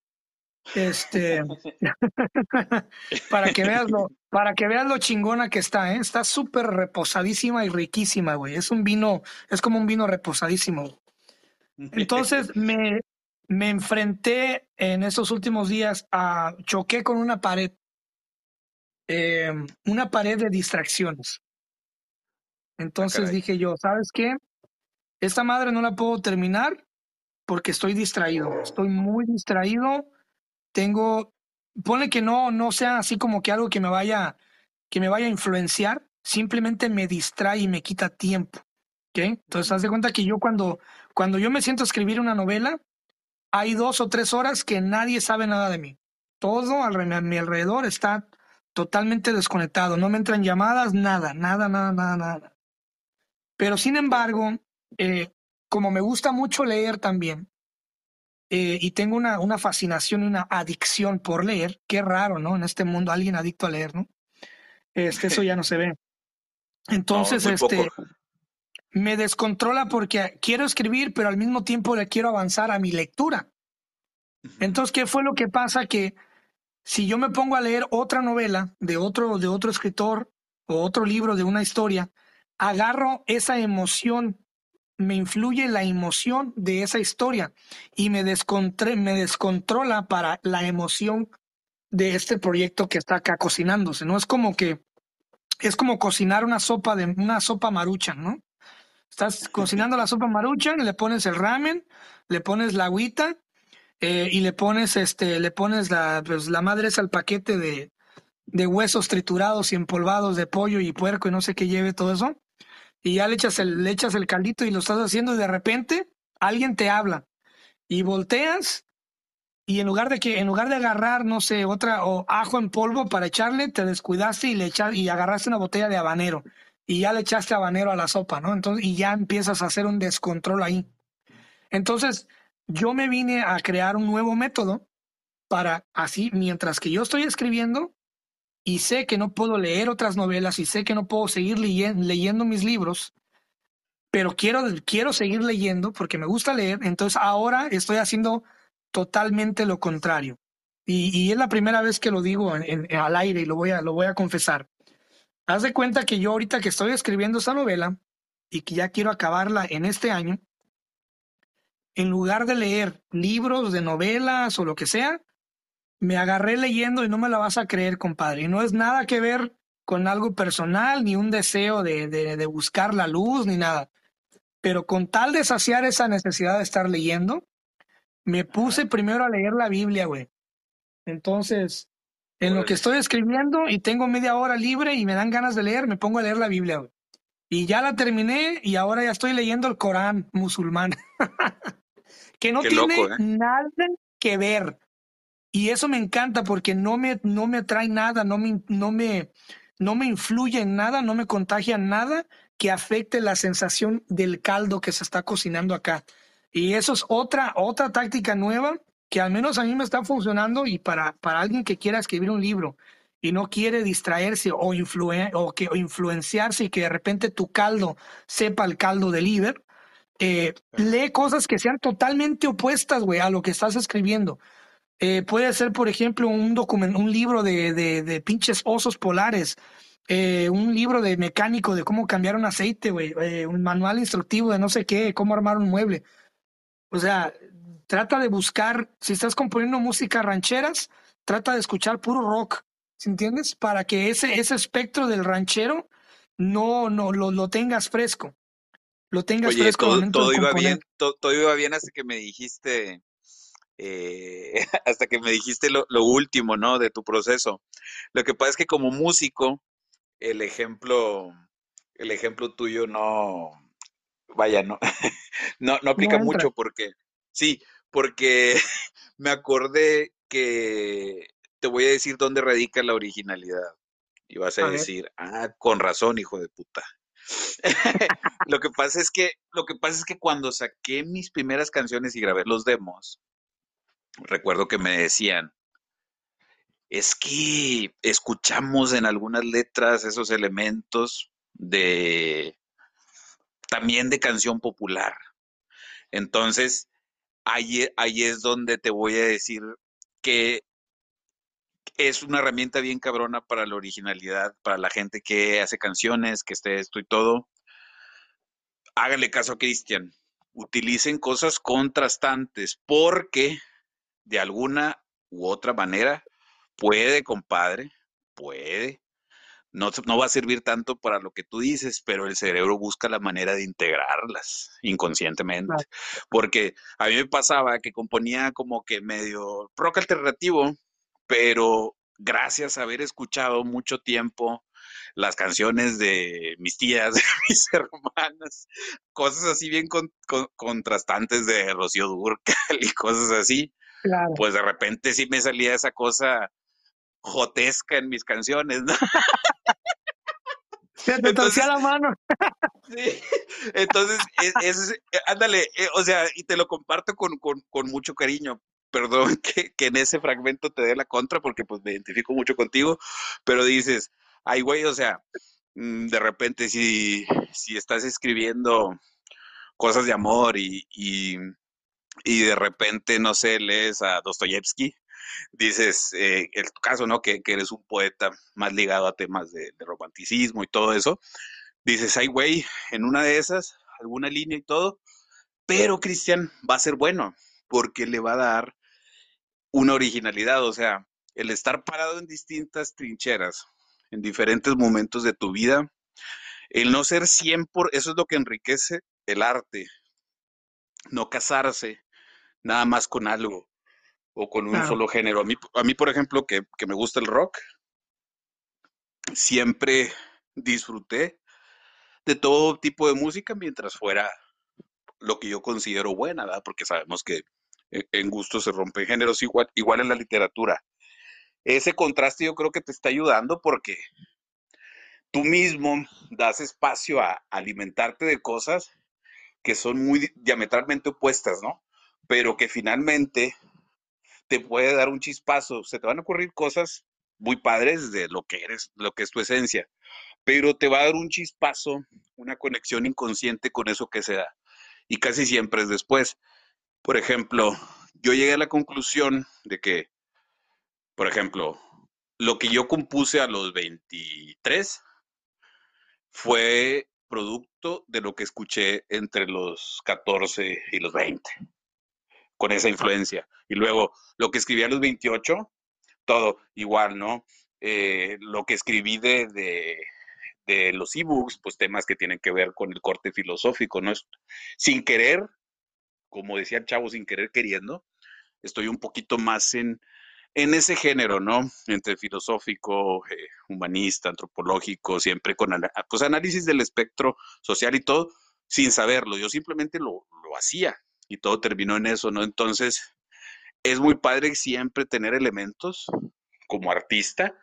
Este, para que veas lo, para que veas lo chingona que está, ¿eh? está súper reposadísima y riquísima, güey. Es un vino, es como un vino reposadísimo. Entonces me, me enfrenté en estos últimos días a choqué con una pared, eh, una pared de distracciones. Entonces dije yo, ¿sabes qué? Esta madre no la puedo terminar porque estoy distraído, estoy muy distraído, tengo, pone que no, no sea así como que algo que me vaya, que me vaya a influenciar, simplemente me distrae y me quita tiempo. Entonces, haz de cuenta que yo cuando, cuando yo me siento a escribir una novela, hay dos o tres horas que nadie sabe nada de mí. Todo a mi alrededor está totalmente desconectado. No me entran llamadas, nada, nada, nada, nada, nada. Pero sin embargo, eh, como me gusta mucho leer también, eh, y tengo una, una fascinación y una adicción por leer, qué raro, ¿no? En este mundo, alguien adicto a leer, ¿no? Este, eso ya no se ve. Entonces, este, me descontrola porque quiero escribir, pero al mismo tiempo le quiero avanzar a mi lectura. Entonces, ¿qué fue lo que pasa? Que si yo me pongo a leer otra novela de otro, de otro escritor o otro libro de una historia, agarro esa emoción, me influye la emoción de esa historia y me, me descontrola para la emoción de este proyecto que está acá cocinándose, ¿no? Es como que es como cocinar una sopa de una sopa maruchan, ¿no? Estás cocinando la sopa maruchan, le pones el ramen, le pones la agüita eh, y le pones este, le pones la, pues, la madre es al paquete de, de huesos triturados y empolvados de pollo y puerco y no sé qué lleve todo eso. Y ya le echas el, le echas el caldito y lo estás haciendo y de repente alguien te habla y volteas y en lugar de que en lugar de agarrar no sé otra o ajo en polvo para echarle te descuidaste y le echas y agarraste una botella de habanero y ya le echaste habanero a la sopa, ¿no? Entonces, y ya empiezas a hacer un descontrol ahí. Entonces, yo me vine a crear un nuevo método para así, mientras que yo estoy escribiendo y sé que no puedo leer otras novelas y sé que no puedo seguir leyendo mis libros, pero quiero, quiero seguir leyendo porque me gusta leer, entonces ahora estoy haciendo totalmente lo contrario. Y, es la primera vez que lo digo al aire y lo voy a, lo voy a confesar. Haz de cuenta que yo ahorita que estoy escribiendo esta novela y que ya quiero acabarla en este año, en lugar de leer libros de novelas o lo que sea, me agarré leyendo y no me la vas a creer, compadre. Y no es nada que ver con algo personal, ni un deseo de, de, buscar la luz, ni nada. Pero con tal de saciar esa necesidad de estar leyendo, me puse primero a leer la Biblia, güey. Entonces, en lo que estoy escribiendo y tengo media hora libre y me dan ganas de leer, me pongo a leer la Biblia. Y ya la terminé y ahora ya estoy leyendo el Corán musulmán. que no tiene ¿eh? nada que ver. Y eso me encanta porque no me, no me atrae nada, no me, no, me, no me influye en nada, no me contagia nada que afecte la sensación del caldo que se está cocinando acá. Y eso es otra, otra táctica nueva que al menos a mí me está funcionando y para, para alguien que quiera escribir un libro y no quiere distraerse o, o, que, influenciarse y que de repente tu caldo sepa el caldo del líder, eh, lee cosas que sean totalmente opuestas, güey, a lo que estás escribiendo. Eh, puede ser, por ejemplo, un, documento, un libro de, de, pinches osos polares, eh, un libro de mecánico de cómo cambiar un aceite, güey, un manual instructivo de no sé qué, cómo armar un mueble. O sea, trata de buscar, si estás componiendo música rancheras, trata de escuchar puro rock, ¿sí entiendes? Para que ese, ese espectro del ranchero no, no lo, lo tengas fresco. Lo tengas fresco. Todo, todo iba bien, todo, iba bien hasta que me dijiste, eh, hasta que me dijiste lo, lo, último, ¿no? De tu proceso. Lo que pasa es que como músico, el ejemplo, el ejemplo tuyo no, vaya, no, no, no aplica mucho porque, sí, porque me acordé que te voy a decir dónde radica la originalidad. Y vas a, decir, ah, con razón, hijo de puta. lo que pasa es que, lo que pasa es que cuando saqué mis primeras canciones y grabé los demos, recuerdo que me decían, es que escuchamos en algunas letras esos elementos de también de canción popular. Entonces, ahí, ahí es donde te voy a decir que es una herramienta bien cabrona para la originalidad, para la gente que hace canciones, que esté esto y todo. Háganle caso a Cristian. utilicen cosas contrastantes, porque de alguna u otra manera puede, compadre, puede. No, no va a servir tanto para lo que tú dices, pero el cerebro busca la manera de integrarlas inconscientemente. Porque a mí me pasaba que componía como que medio rock alternativo, pero gracias a haber escuchado mucho tiempo las canciones de mis tías, de mis hermanas, cosas así bien con, con, contrastantes de Rocío Durcal y cosas así, Claro. pues de repente sí me salía esa cosa jotesca en mis canciones, ¿no? Se te torcía Entonces, la mano. sí, entonces, es, es- ándale, eh, o sea, y te lo comparto con, con, con mucho cariño. Perdón que, que en ese fragmento te dé la contra porque pues me identifico mucho contigo, pero dices, ay güey, o sea, mm, de repente si, si estás escribiendo cosas de amor y, y, y de repente, no sé, lees a Dostoyevsky, dices, eh, tu caso, ¿no? Que, que eres un poeta más ligado a temas de, de romanticismo y todo eso, dices, ay güey, en una de esas, alguna línea y todo, pero Cristian va a ser bueno porque le va a dar una originalidad, o sea, el estar parado en distintas trincheras, en diferentes momentos de tu vida, el no ser 100 por, eso es lo que enriquece el arte, no casarse nada más con algo o con un solo género. A mí, a mí por ejemplo, que, que me gusta el rock, siempre disfruté de todo tipo de música mientras fuera lo que yo considero buena, ¿verdad? Porque sabemos que en gusto se rompen géneros igual, igual en la literatura. Ese contraste yo creo que te está ayudando porque tú mismo das espacio a alimentarte de cosas que son muy di- diametralmente opuestas, ¿no? Pero que finalmente te puede dar un chispazo. Se te van a ocurrir cosas muy padres de lo que eres, lo que es tu esencia, pero te va a dar un chispazo, una conexión inconsciente con eso que se da. Y casi siempre es después. Por ejemplo, yo llegué a la conclusión de que, por ejemplo, lo que yo compuse a los 23 fue producto de lo que escuché entre los 14 y los 20, con esa influencia. Y luego, lo que escribí a los 28, todo igual, ¿no? Eh, lo que escribí de, de, de los ebooks, pues temas que tienen que ver con el corte filosófico, ¿no? Es- Sin querer, como decía el chavo, sin querer queriendo, estoy un poquito más en, en ese género, ¿no? Entre filosófico, eh, humanista, antropológico, siempre con pues, análisis del espectro social y todo, sin saberlo. Yo simplemente lo, lo hacía y todo terminó en eso, ¿no? Entonces, es muy padre siempre tener elementos como artista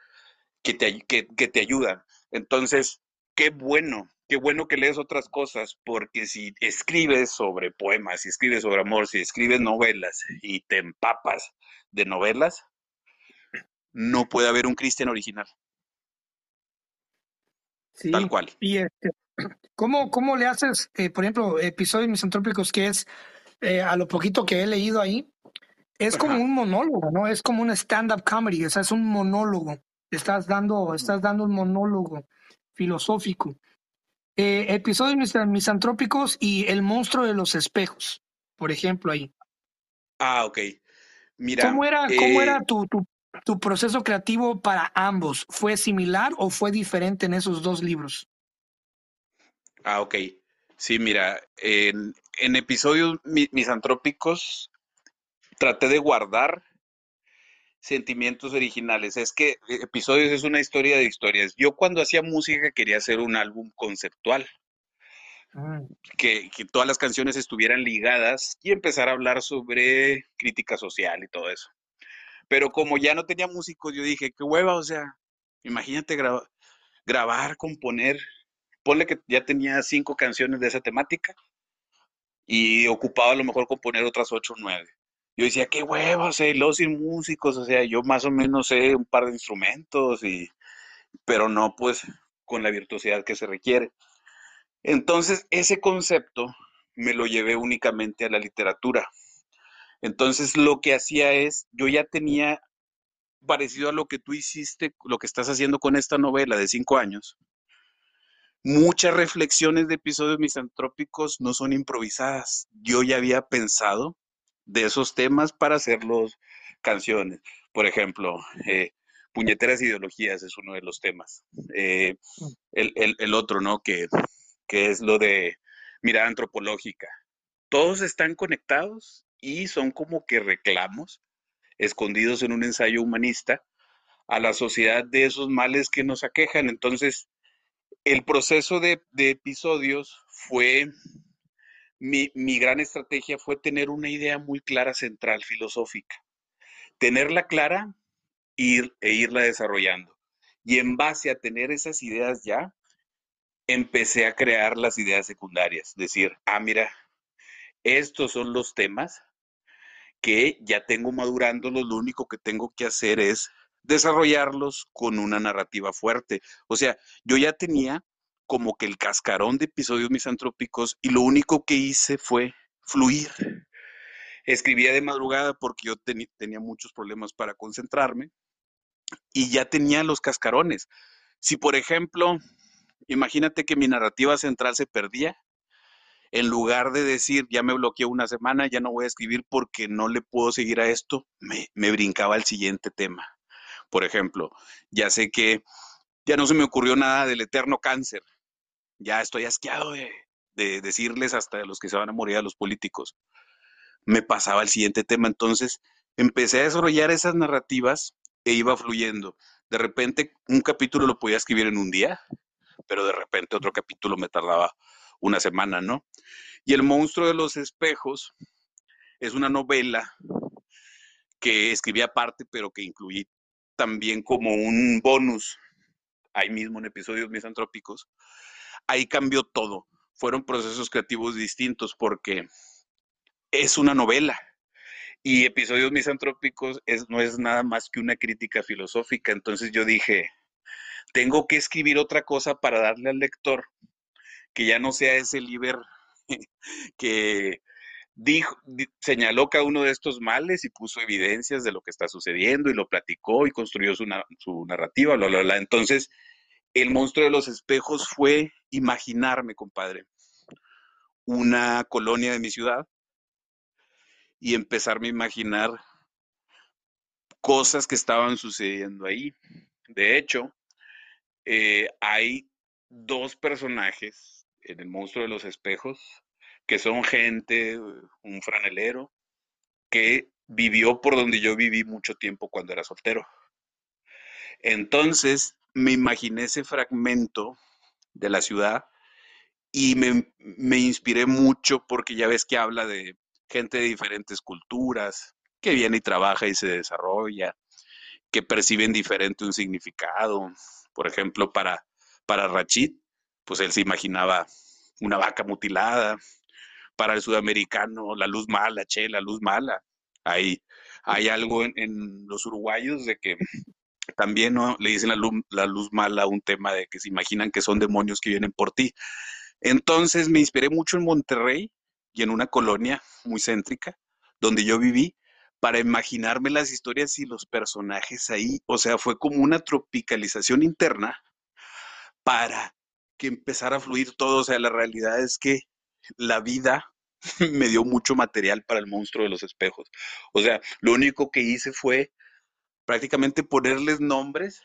que te, que, que te ayudan. Entonces, qué bueno, qué bueno que lees otras cosas, porque si escribes sobre poemas, si escribes sobre amor, si escribes novelas y te empapas de novelas, no puede haber un Cristian original, tal Sí. cual. Y este, ¿cómo, cómo le haces, eh, por ejemplo, episodios misantrópicos que es, eh, a lo poquito que he leído ahí, es como un monólogo, ¿no? Es como un stand-up comedy, o sea, es un monólogo. Estás dando, estás dando un monólogo filosófico. Eh, episodios mis- misantrópicos y El monstruo de los espejos, por ejemplo, ahí. Ah, ok. Mira, ¿Cómo era, cómo eh, era tu, tu, tu proceso creativo para ambos? ¿Fue similar o fue diferente en esos dos libros? ah, ok. Sí, mira, en, en episodios mi- misantrópicos traté de guardar sentimientos originales. Es que eh, episodios es una historia de historias. Yo cuando hacía música quería hacer un álbum conceptual, Mm, que, que todas las canciones estuvieran ligadas y empezar a hablar sobre crítica social y todo eso. Pero como ya no tenía músicos, yo dije, qué hueva, o sea, imagínate graba- grabar, componer. Ponle que ya tenía cinco canciones de esa temática y ocupaba a lo mejor componer otras ocho o nueve. Yo decía, qué sea, y luego sin músicos, o sea, yo más o menos sé un par de instrumentos, y, pero no pues con la virtuosidad que se requiere. Entonces, ese concepto me lo llevé únicamente a la literatura. Entonces, lo que hacía es, yo ya tenía parecido a lo que tú hiciste, lo que estás haciendo con esta novela de cinco años, muchas reflexiones de episodios misantrópicos no son improvisadas. Yo ya había pensado de esos temas para hacerlos canciones. Por ejemplo, eh, puñeteras ideologías es uno de los temas. Eh, el, el, el, otro, ¿no? Que, que es lo de mirada antropológica. Todos están conectados y son como que reclamos escondidos en un ensayo humanista a la sociedad de esos males que nos aquejan. Entonces, el proceso de, de episodios fue, mi, mi, gran estrategia fue tener una idea muy clara, central, filosófica. Tenerla clara ir, e irla desarrollando. Y en base a tener esas ideas ya, empecé a crear las ideas secundarias. Decir, ah, mira, estos son los temas que ya tengo madurándolos, lo único que tengo que hacer es desarrollarlos con una narrativa fuerte. O sea, yo ya tenía como que el cascarón de episodios misantrópicos y lo único que hice fue fluir. Escribía de madrugada porque yo ten tenía muchos problemas para concentrarme y ya tenía los cascarones. Si, por ejemplo, imagínate que mi narrativa central se perdía, en lugar de decir, ya me bloqueé una semana, ya no voy a escribir porque no le puedo seguir a esto, me, me brincaba al siguiente tema. Por ejemplo, ya sé que ya no se me ocurrió nada del eterno cáncer. Ya estoy asqueado de, de decirles hasta de los que se van a morir a los políticos. Me pasaba al siguiente tema. Entonces, empecé a desarrollar esas narrativas e iba fluyendo. De repente, un capítulo lo podía escribir en un día, pero de repente otro capítulo me tardaba una semana, ¿no? Y El monstruo de los espejos es una novela que escribí aparte, pero que incluí también como un bonus, ahí mismo en episodios misantrópicos. Ahí cambió todo. Fueron procesos creativos distintos porque es una novela. Y episodios misantrópicos no es nada más que una crítica filosófica. Entonces yo dije, tengo que escribir otra cosa para darle al lector que ya no sea ese liber que señaló cada uno de estos males y puso evidencias de lo que está sucediendo y lo platicó y construyó su, su narrativa, bla, bla, bla. Entonces, el monstruo de los espejos fue imaginarme, compadre, una colonia de mi ciudad y empezarme a imaginar cosas que estaban sucediendo ahí. De hecho, eh, hay dos personajes en el monstruo de los espejos que son gente, un franelero, que vivió por donde yo viví mucho tiempo cuando era soltero. Entonces me imaginé ese fragmento de la ciudad y me, me, inspiré mucho porque ya ves que habla de gente de diferentes culturas, que viene y trabaja y se desarrolla, que perciben diferente un significado. Por ejemplo, para, para Rachid, pues él se imaginaba una vaca mutilada, para el sudamericano, la luz mala, che, la luz mala. Hay, hay algo en, en los uruguayos de que también ¿no? le dicen la luz, la luz mala un tema de que se imaginan que son demonios que vienen por ti. Entonces me inspiré mucho en Monterrey y en una colonia muy céntrica donde yo viví para imaginarme las historias y los personajes ahí. O sea, fue como una tropicalización interna para que empezara a fluir todo. O sea, la realidad es que la vida me dio mucho material para el monstruo de los espejos. O sea, lo único que hice fue prácticamente ponerles nombres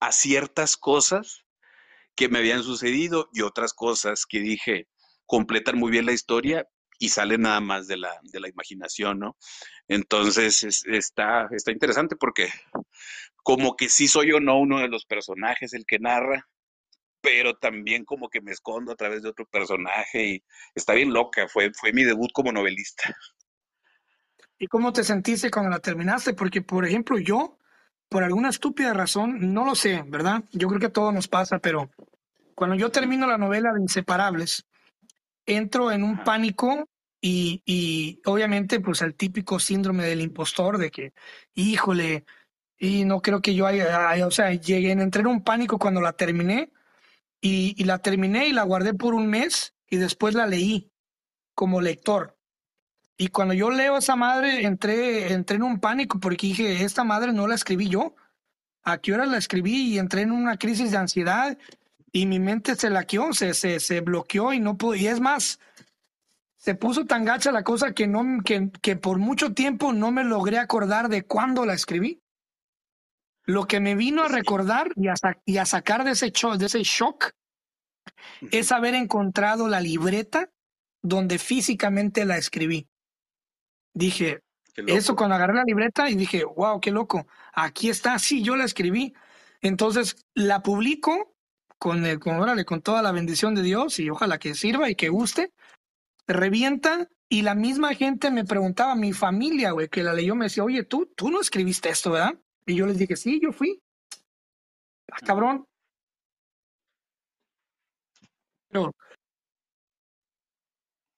a ciertas cosas que me habían sucedido y otras cosas que dije completan muy bien la historia y salen nada más de la, de la imaginación, ¿no? Entonces es, está, está interesante porque como que sí soy o no uno de los personajes el que narra, pero también como que me escondo a través de otro personaje y está bien loca, fue, fue mi debut como novelista. ¿Y cómo te sentiste cuando la terminaste? Porque, por ejemplo, yo, por alguna estúpida razón, no lo sé, ¿verdad? Yo creo que a todos nos pasa, pero cuando yo termino la novela de Inseparables, entro en un pánico y, y obviamente pues el típico síndrome del impostor de que, híjole, y no creo que yo haya, haya o sea, llegué, entré en un pánico cuando la terminé y, y, la terminé y la guardé por un mes y después la leí como lector. Y cuando yo leo esa madre, entré, entré en un pánico porque dije, esta madre no la escribí yo. ¿A qué hora la escribí? Y entré en una crisis de ansiedad y mi mente se laqueó, se, se, se bloqueó y no pudo. Y es más, se puso tan gacha la cosa que, no, que, que por mucho tiempo no me logré acordar de cuándo la escribí. Lo que me vino a recordar y a, y a sacar de ese, de ese shock es haber encontrado la libreta donde físicamente la escribí. Dije, eso cuando agarré la libreta y dije, wow, qué loco, aquí está, sí, yo la escribí. Entonces la publico con, el, con, órale, con toda la bendición de Dios y ojalá que sirva y que guste. Revienta y la misma gente me preguntaba, mi familia, güey, que la leyó, me decía, oye, tú, tú no escribiste esto, ¿verdad? Y yo les dije, sí, yo fui. Ah, cabrón. Pero,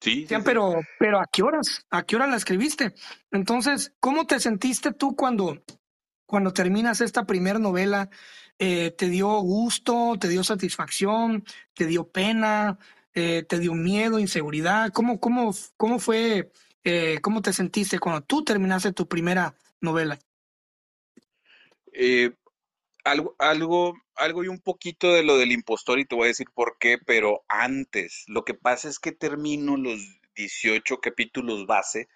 sí, pero, pero ¿a qué horas? ¿A qué hora la escribiste? Entonces, ¿cómo te sentiste tú cuando, cuando terminas esta primera novela? Eh, ¿Te dio gusto? ¿Te dio satisfacción? ¿Te dio pena? Eh, ¿Te dio miedo, inseguridad? ¿Cómo, cómo, cómo fue, eh, cómo te sentiste cuando tú terminaste tu primera novela? Algo, algo, algo y un poquito de lo del impostor y te voy a decir por qué, pero antes, lo que pasa es que termino los 18 capítulos base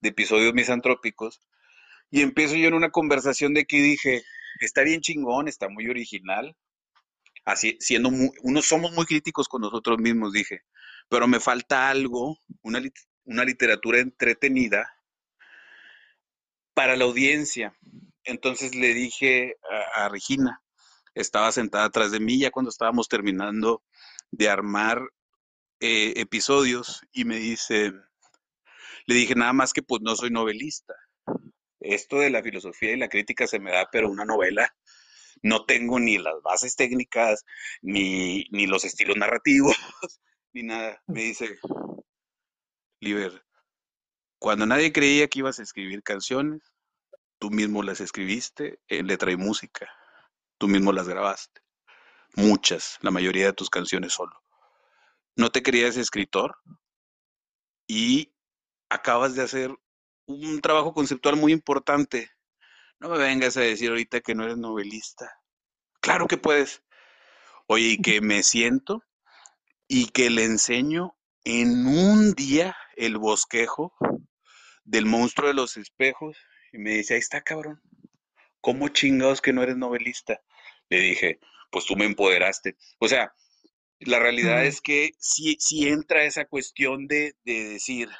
de episodios misantrópicos y empiezo yo en una conversación de que dije, está bien chingón, está muy original, así siendo unos somos muy críticos con nosotros mismos, dije, pero me falta algo, una, una literatura entretenida para la audiencia. Entonces le dije a, Regina, estaba sentada atrás de mí ya cuando estábamos terminando de armar eh, episodios y me dice, le dije nada más que pues no soy novelista. Esto de la filosofía y la crítica se me da, pero una novela no tengo ni las bases técnicas, ni, ni los estilos narrativos, ni nada. Me dice, Liber, cuando nadie creía que ibas a escribir canciones, Tú mismo las escribiste en letra y música. Tú mismo las grabaste. Muchas, la mayoría de tus canciones solo. No te querías escritor y acabas de hacer un trabajo conceptual muy importante. No me vengas a decir ahorita que no eres novelista. Claro que puedes. Oye, y que me siento y que le enseño en un día el bosquejo del monstruo de los espejos y me dice, ahí está, cabrón. ¿Cómo chingados que no eres novelista? Le dije, pues tú me empoderaste. O sea, la realidad es que si si entra esa cuestión de, decir,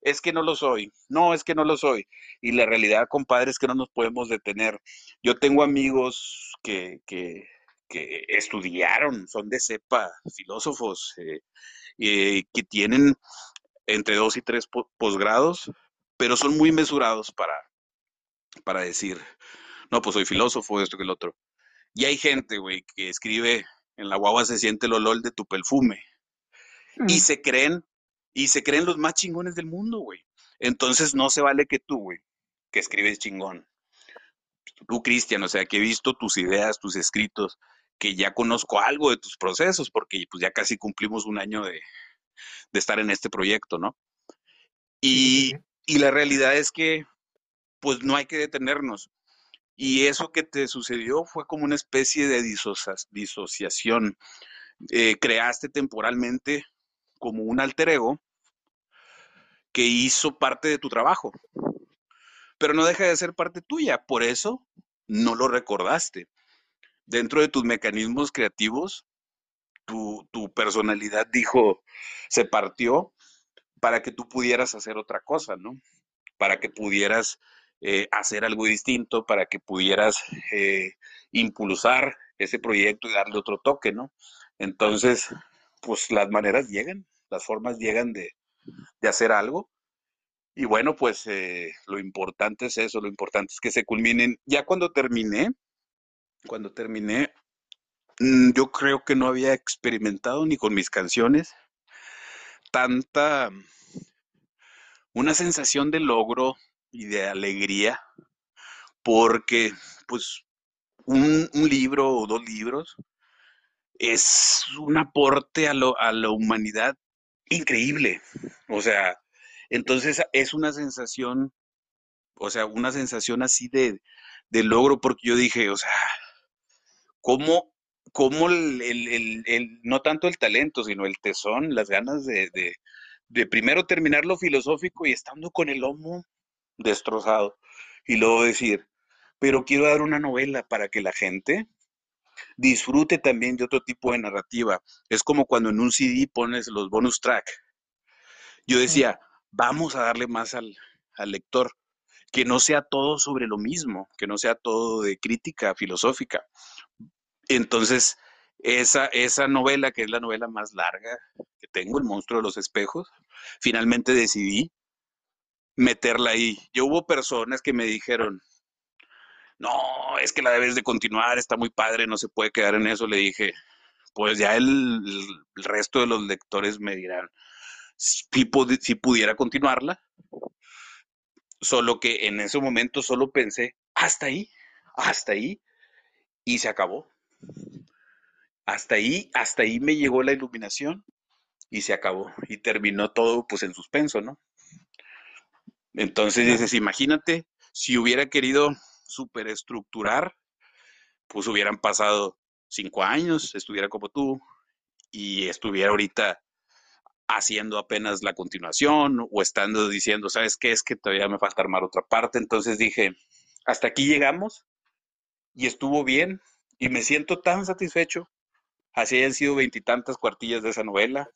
es que no lo soy, no, es que no lo soy. Y la realidad, compadre, es que no nos podemos detener. Yo tengo amigos que, que, que estudiaron, son de cepa, filósofos, eh, eh, que tienen entre dos y tres posgrados, pero son muy mesurados para, para decir, no, pues soy filósofo, esto que el otro. Y hay gente, güey, que escribe, en la guagua se siente el olor de tu perfume. Y mm. se creen, y se creen los más chingones del mundo, güey. Entonces no se vale que tú, güey, que escribes chingón. Tú, Cristian, o sea, que he visto tus ideas, tus escritos, que ya conozco algo de tus procesos, porque pues ya casi cumplimos un año de, de estar en este proyecto, ¿no? Y, y la realidad es que, pues no hay que detenernos. Y eso que te sucedió fue como una especie de disociación. Eh, creaste temporalmente como un alter ego que hizo parte de tu trabajo, pero no deja de ser parte tuya, por eso no lo recordaste. Dentro de tus mecanismos creativos, tu, tu personalidad dijo, se partió para que tú pudieras hacer otra cosa, ¿no? Para que pudieras eh, hacer algo distinto, para que pudieras eh, impulsar ese proyecto y darle otro toque, ¿no? Entonces, pues las maneras llegan, las formas llegan de, hacer algo. Y bueno, pues eh, lo importante es eso, lo importante es que se culminen. Ya cuando terminé, cuando terminé, mm, yo creo que no había experimentado ni con mis canciones tanta, una sensación de logro y de alegría, porque pues un, libro o dos libros es un aporte a, lo, a la humanidad increíble. O sea, entonces es una sensación, o sea, una sensación así de, de logro, porque yo dije, o sea, ¿cómo cómo el, el, el, no tanto el talento, sino el tesón, las ganas de, de, de primero terminar lo filosófico y estando con el lomo destrozado. Y luego decir, pero quiero dar una novela para que la gente disfrute también de otro tipo de narrativa. Es como cuando en un CD pones los bonus track. Yo decía, vamos a darle más al, al lector, que no sea todo sobre lo mismo, que no sea todo de crítica filosófica. Entonces, esa, esa novela, que es la novela más larga que tengo, El monstruo de los espejos, finalmente decidí meterla ahí. Yo hubo personas que me dijeron, no, es que la debes de continuar, está muy padre, no se puede quedar en eso. Le dije, pues ya el, resto de los lectores me dirán si, si pudiera continuarla. Solo que en ese momento solo pensé, hasta ahí, hasta ahí, y se acabó. Hasta ahí, hasta ahí me llegó la iluminación y se acabó. Y terminó todo pues en suspenso, ¿no? Entonces dices, imagínate, si hubiera querido superestructurar, pues hubieran pasado cinco años, estuviera como tú, y estuviera ahorita haciendo apenas la continuación o estando diciendo, ¿sabes qué? Es que todavía me falta armar otra parte. Entonces dije, hasta aquí llegamos y estuvo bien y me siento tan satisfecho. Así hayan sido veintitantas cuartillas de esa novela,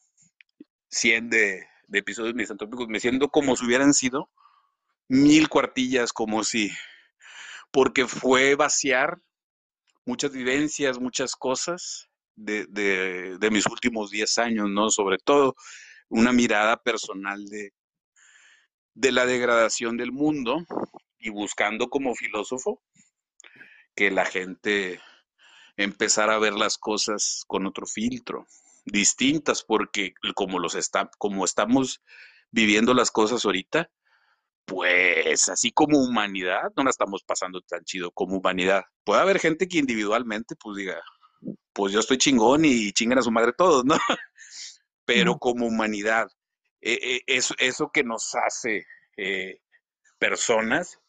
cien de, de episodios misantrópicos, me siento como si hubieran sido mil cuartillas, como si, porque fue vaciar muchas vivencias, muchas cosas de, de, mis últimos diez años, ¿no? Sobre todo una mirada personal de, de la degradación del mundo y buscando como filósofo que la gente empezara a ver las cosas con otro filtro, distintas, porque como los está, como estamos viviendo las cosas ahorita, pues así como humanidad, no la estamos pasando tan chido como humanidad. Puede haber gente que individualmente pues diga, pues yo estoy chingón y chingan a su madre todos, ¿no? Pero como humanidad, eh, eh, eso, eso que nos hace eh, personas,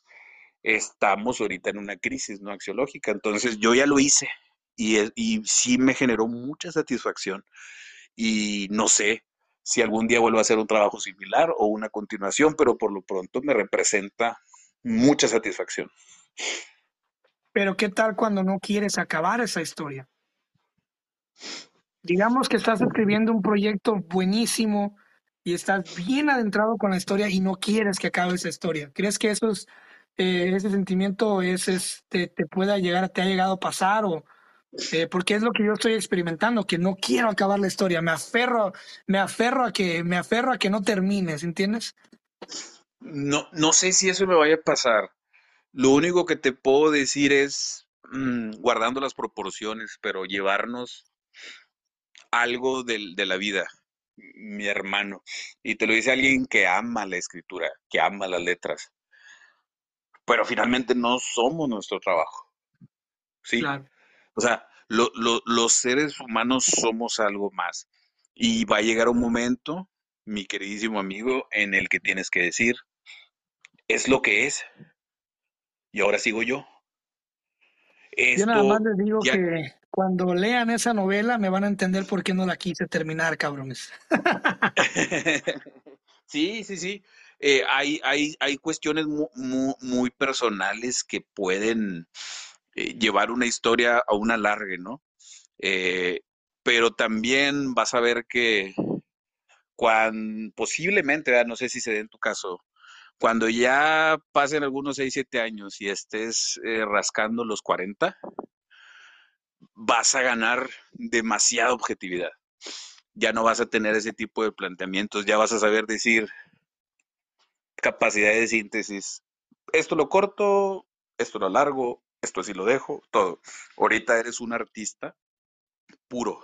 estamos ahorita en una crisis no axiológica. Entonces yo ya lo hice y, y sí me generó mucha satisfacción. Y no sé, si algún día vuelvo a hacer un trabajo similar o una continuación, pero por lo pronto me representa mucha satisfacción. Pero ¿qué tal cuando no quieres acabar esa historia? Digamos que estás escribiendo un proyecto buenísimo y estás bien adentrado con la historia y no quieres que acabe esa historia. ¿Crees que eh, ese sentimiento es, es, te, te, pueda llegar, te ha llegado a pasar o, eh, porque es lo que yo estoy experimentando, que no quiero acabar la historia, me aferro, me aferro a que, me aferro a que no termines, ¿entiendes? No, no sé si eso me vaya a pasar. Lo único que te puedo decir es, mmm, guardando las proporciones, pero llevarnos algo de, de la vida, mi hermano. Y te lo dice alguien que ama la escritura, que ama las letras. Pero finalmente no somos nuestro trabajo. Sí. Claro. O sea, lo, lo, los seres humanos somos algo más. Y va a llegar un momento, mi queridísimo amigo, en el que tienes que decir, es lo que es. Y ahora sigo yo. Esto, yo nada más les digo ya... que cuando lean esa novela me van a entender por qué no la quise terminar, cabrones. sí, sí, sí. Eh, hay, hay, hay cuestiones muy, muy, muy personales que pueden eh, llevar una historia a una larga, ¿no? Eh, pero también vas a ver que posiblemente, no sé si se dé en tu caso, cuando ya pasen algunos 6, 7 años y estés eh, rascando los 40, vas a ganar demasiada objetividad. Ya no vas a tener ese tipo de planteamientos, ya vas a saber decir capacidad de síntesis. Esto lo corto, esto lo largo, esto sí lo dejo, todo. Ahorita eres un artista puro.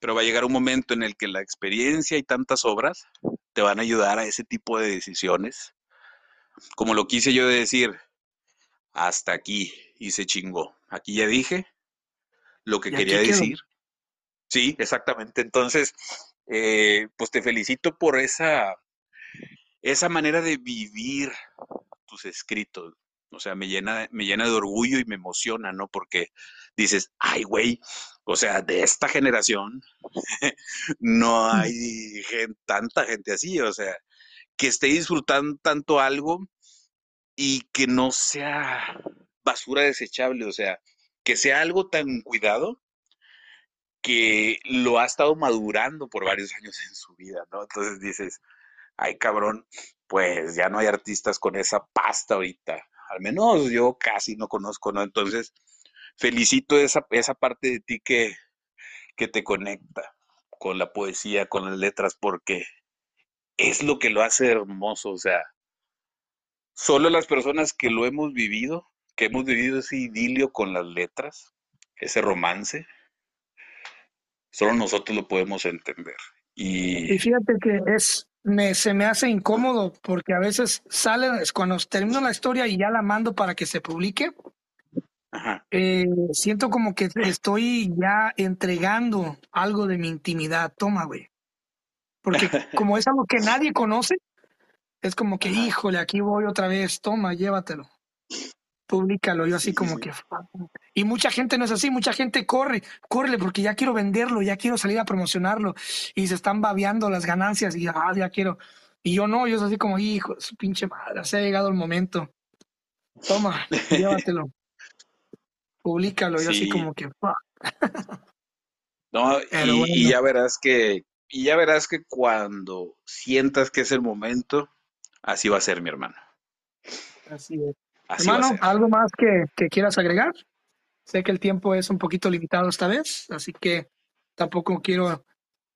Pero va a llegar un momento en el que la experiencia y tantas obras te van a ayudar a ese tipo de decisiones. Como lo quise yo de decir, hasta aquí y se chingó. Aquí ya dije lo que quería decir. Sí, exactamente. Entonces, eh, pues te felicito por esa, esa manera de vivir tus escritos. O sea, me llena, me llena de orgullo y me emociona, ¿no? Porque dices, ay, güey, o sea, de esta generación no hay tanta gente así, o sea, que esté disfrutando tanto algo y que no sea basura desechable, o sea, que sea algo tan cuidado que lo ha estado madurando por varios años en su vida, ¿no? Entonces dices, ay cabrón, pues ya no hay artistas con esa pasta ahorita. Al menos yo casi no conozco, ¿no? Entonces, felicito esa, esa parte de ti que, que te conecta con la poesía, con las letras, porque es lo que lo hace hermoso, o sea, solo las personas que lo hemos vivido, que hemos vivido ese idilio con las letras, ese romance, solo nosotros lo podemos entender. Y, y fíjate que es, me, se me hace incómodo porque a veces sale, cuando termino la historia y ya la mando para que se publique, eh, siento como que estoy ya entregando algo de mi intimidad. Toma, güey. Porque como es algo que nadie conoce, es como que, híjole, aquí voy otra vez, toma, llévatelo. Públicalo. Yo así como que... Y mucha gente no es así, mucha gente corre, corre porque ya quiero venderlo, ya quiero salir a promocionarlo. Y se están babeando las ganancias y ah, ya quiero. Y yo no, yo soy así como, hijo, su pinche madre, se ha llegado el momento. Toma, llévatelo. Públicalo, yo así como que... no, y, y ya verás que, y ya verás que cuando sientas que es el momento, así va a ser mi hermano. Así es. Hermano, ¿algo más que, que, quieras agregar? Sé que el tiempo es un poquito limitado esta vez, así que tampoco quiero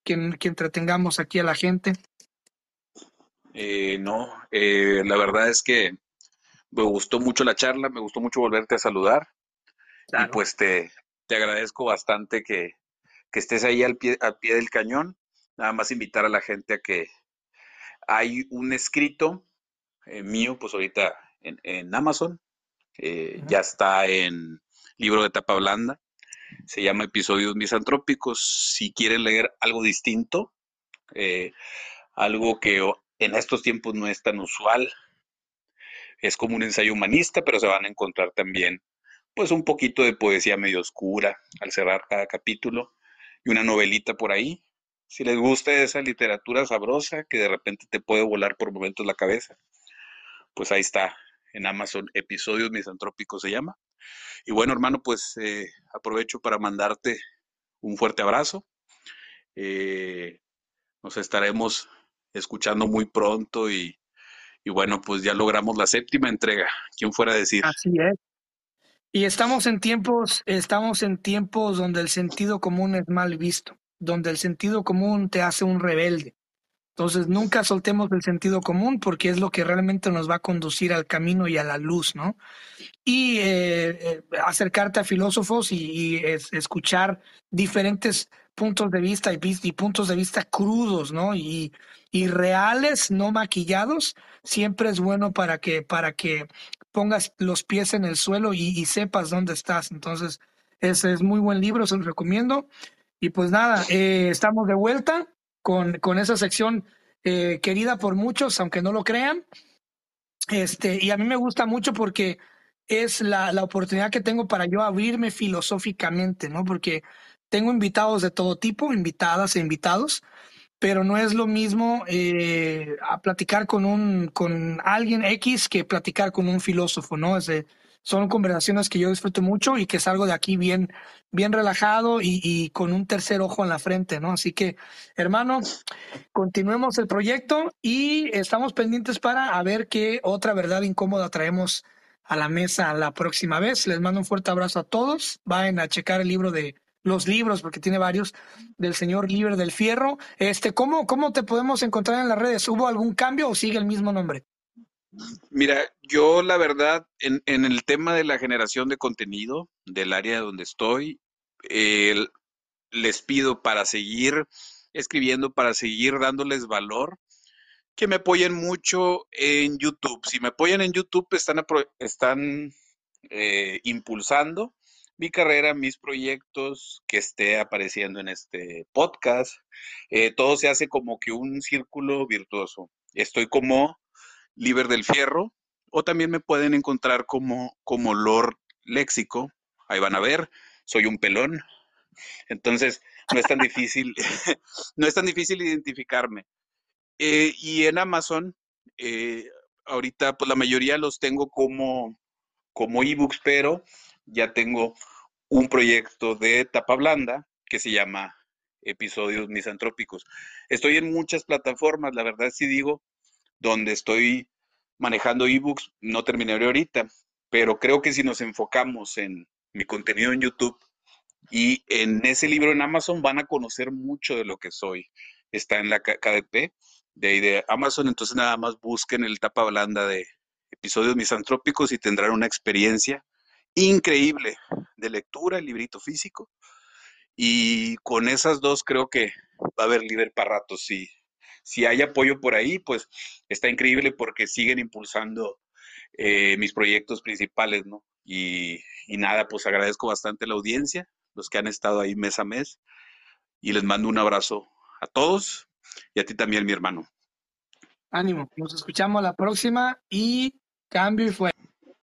que, que entretengamos aquí a la gente. Eh, no, eh, la verdad es que me gustó mucho la charla, me gustó mucho volverte a saludar. Y pues te, te agradezco bastante que, que estés ahí al pie, al pie del cañón. Nada más invitar a la gente a que hay un escrito eh, mío, pues ahorita en, en Amazon, eh, ya está en libro de tapa blanda, se llama Episodios Misantrópicos. Si quieren leer algo distinto, eh, algo que en estos tiempos no es tan usual, es como un ensayo humanista, pero se van a encontrar también pues un poquito de poesía medio oscura al cerrar cada capítulo y una novelita por ahí. Si les gusta esa literatura sabrosa que de repente te puede volar por momentos la cabeza, pues ahí está, en Amazon, Episodios Misantrópicos se llama. Y bueno, hermano, pues eh, aprovecho para mandarte un fuerte abrazo. Eh, nos estaremos escuchando muy pronto y, y, bueno, pues ya logramos la séptima entrega. ¿Quién fuera a decir? Así es. Y estamos en tiempos, estamos en tiempos donde el sentido común es mal visto, donde el sentido común te hace un rebelde. Entonces nunca soltemos el sentido común porque es lo que realmente nos va a conducir al camino y a la luz, ¿no? Y eh, eh, acercarte a filósofos y, escuchar diferentes puntos de vista y, puntos de vista crudos, ¿no? Y, reales, no maquillados, siempre es bueno para que, para que pongas los pies en el suelo y, sepas dónde estás. Entonces, ese es muy buen libro, se lo recomiendo. Y pues nada, eh, estamos de vuelta con, con esa sección eh, querida por muchos, aunque no lo crean. Este, y a mí me gusta mucho porque es la, la oportunidad que tengo para yo abrirme filosóficamente, ¿no? Porque tengo invitados de todo tipo, invitadas e invitados, pero no es lo mismo eh, a platicar con un con alguien X que platicar con un filósofo, ¿no? Es son conversaciones que yo disfruto mucho y que salgo de aquí bien, bien relajado y, con un tercer ojo en la frente, ¿no? Así que, hermano, continuemos el proyecto y estamos pendientes para a ver qué otra verdad incómoda traemos a la mesa la próxima vez. Les mando un fuerte abrazo a todos. Vayan a checar el libro de los libros, porque tiene varios, del señor Libre del Fierro. Este, ¿cómo, ¿Cómo te podemos encontrar en las redes? ¿Hubo algún cambio o sigue el mismo nombre? Mira, yo la verdad, en, el tema de la generación de contenido del área donde estoy, les pido para seguir escribiendo, para seguir dándoles valor, que me apoyen mucho en YouTube. Si me apoyan en YouTube, están, están eh, impulsando mi carrera, mis proyectos, que esté apareciendo en este podcast. Eh, todo se hace como que un círculo virtuoso. Estoy como Liber del Fierro o también me pueden encontrar como, como Lord Léxico. Ahí van a ver, soy un pelón. Entonces, no es tan difícil, no es tan difícil identificarme. Eh, y en Amazon, eh, ahorita pues la mayoría los tengo como, como ebooks, pero ya tengo un proyecto de tapa blanda que se llama Episodios Misantrópicos. Estoy en muchas plataformas, la verdad sí digo, donde estoy manejando ebooks, no terminaré ahorita, pero creo que si nos enfocamos en mi contenido en YouTube y en ese libro en Amazon van a conocer mucho de lo que soy. Está en la KDP de Amazon, entonces nada más busquen el tapa blanda de episodios misantrópicos y tendrán una experiencia increíble de lectura, el librito físico. Y con esas dos creo que va a haber libre para rato. Si, si hay apoyo por ahí, pues está increíble porque siguen impulsando eh, mis proyectos principales, ¿no? Y, nada, pues agradezco bastante la audiencia, los que han estado ahí mes a mes, y les mando un abrazo a todos y a ti también, mi hermano. Ánimo, nos escuchamos la próxima y cambio y fuera.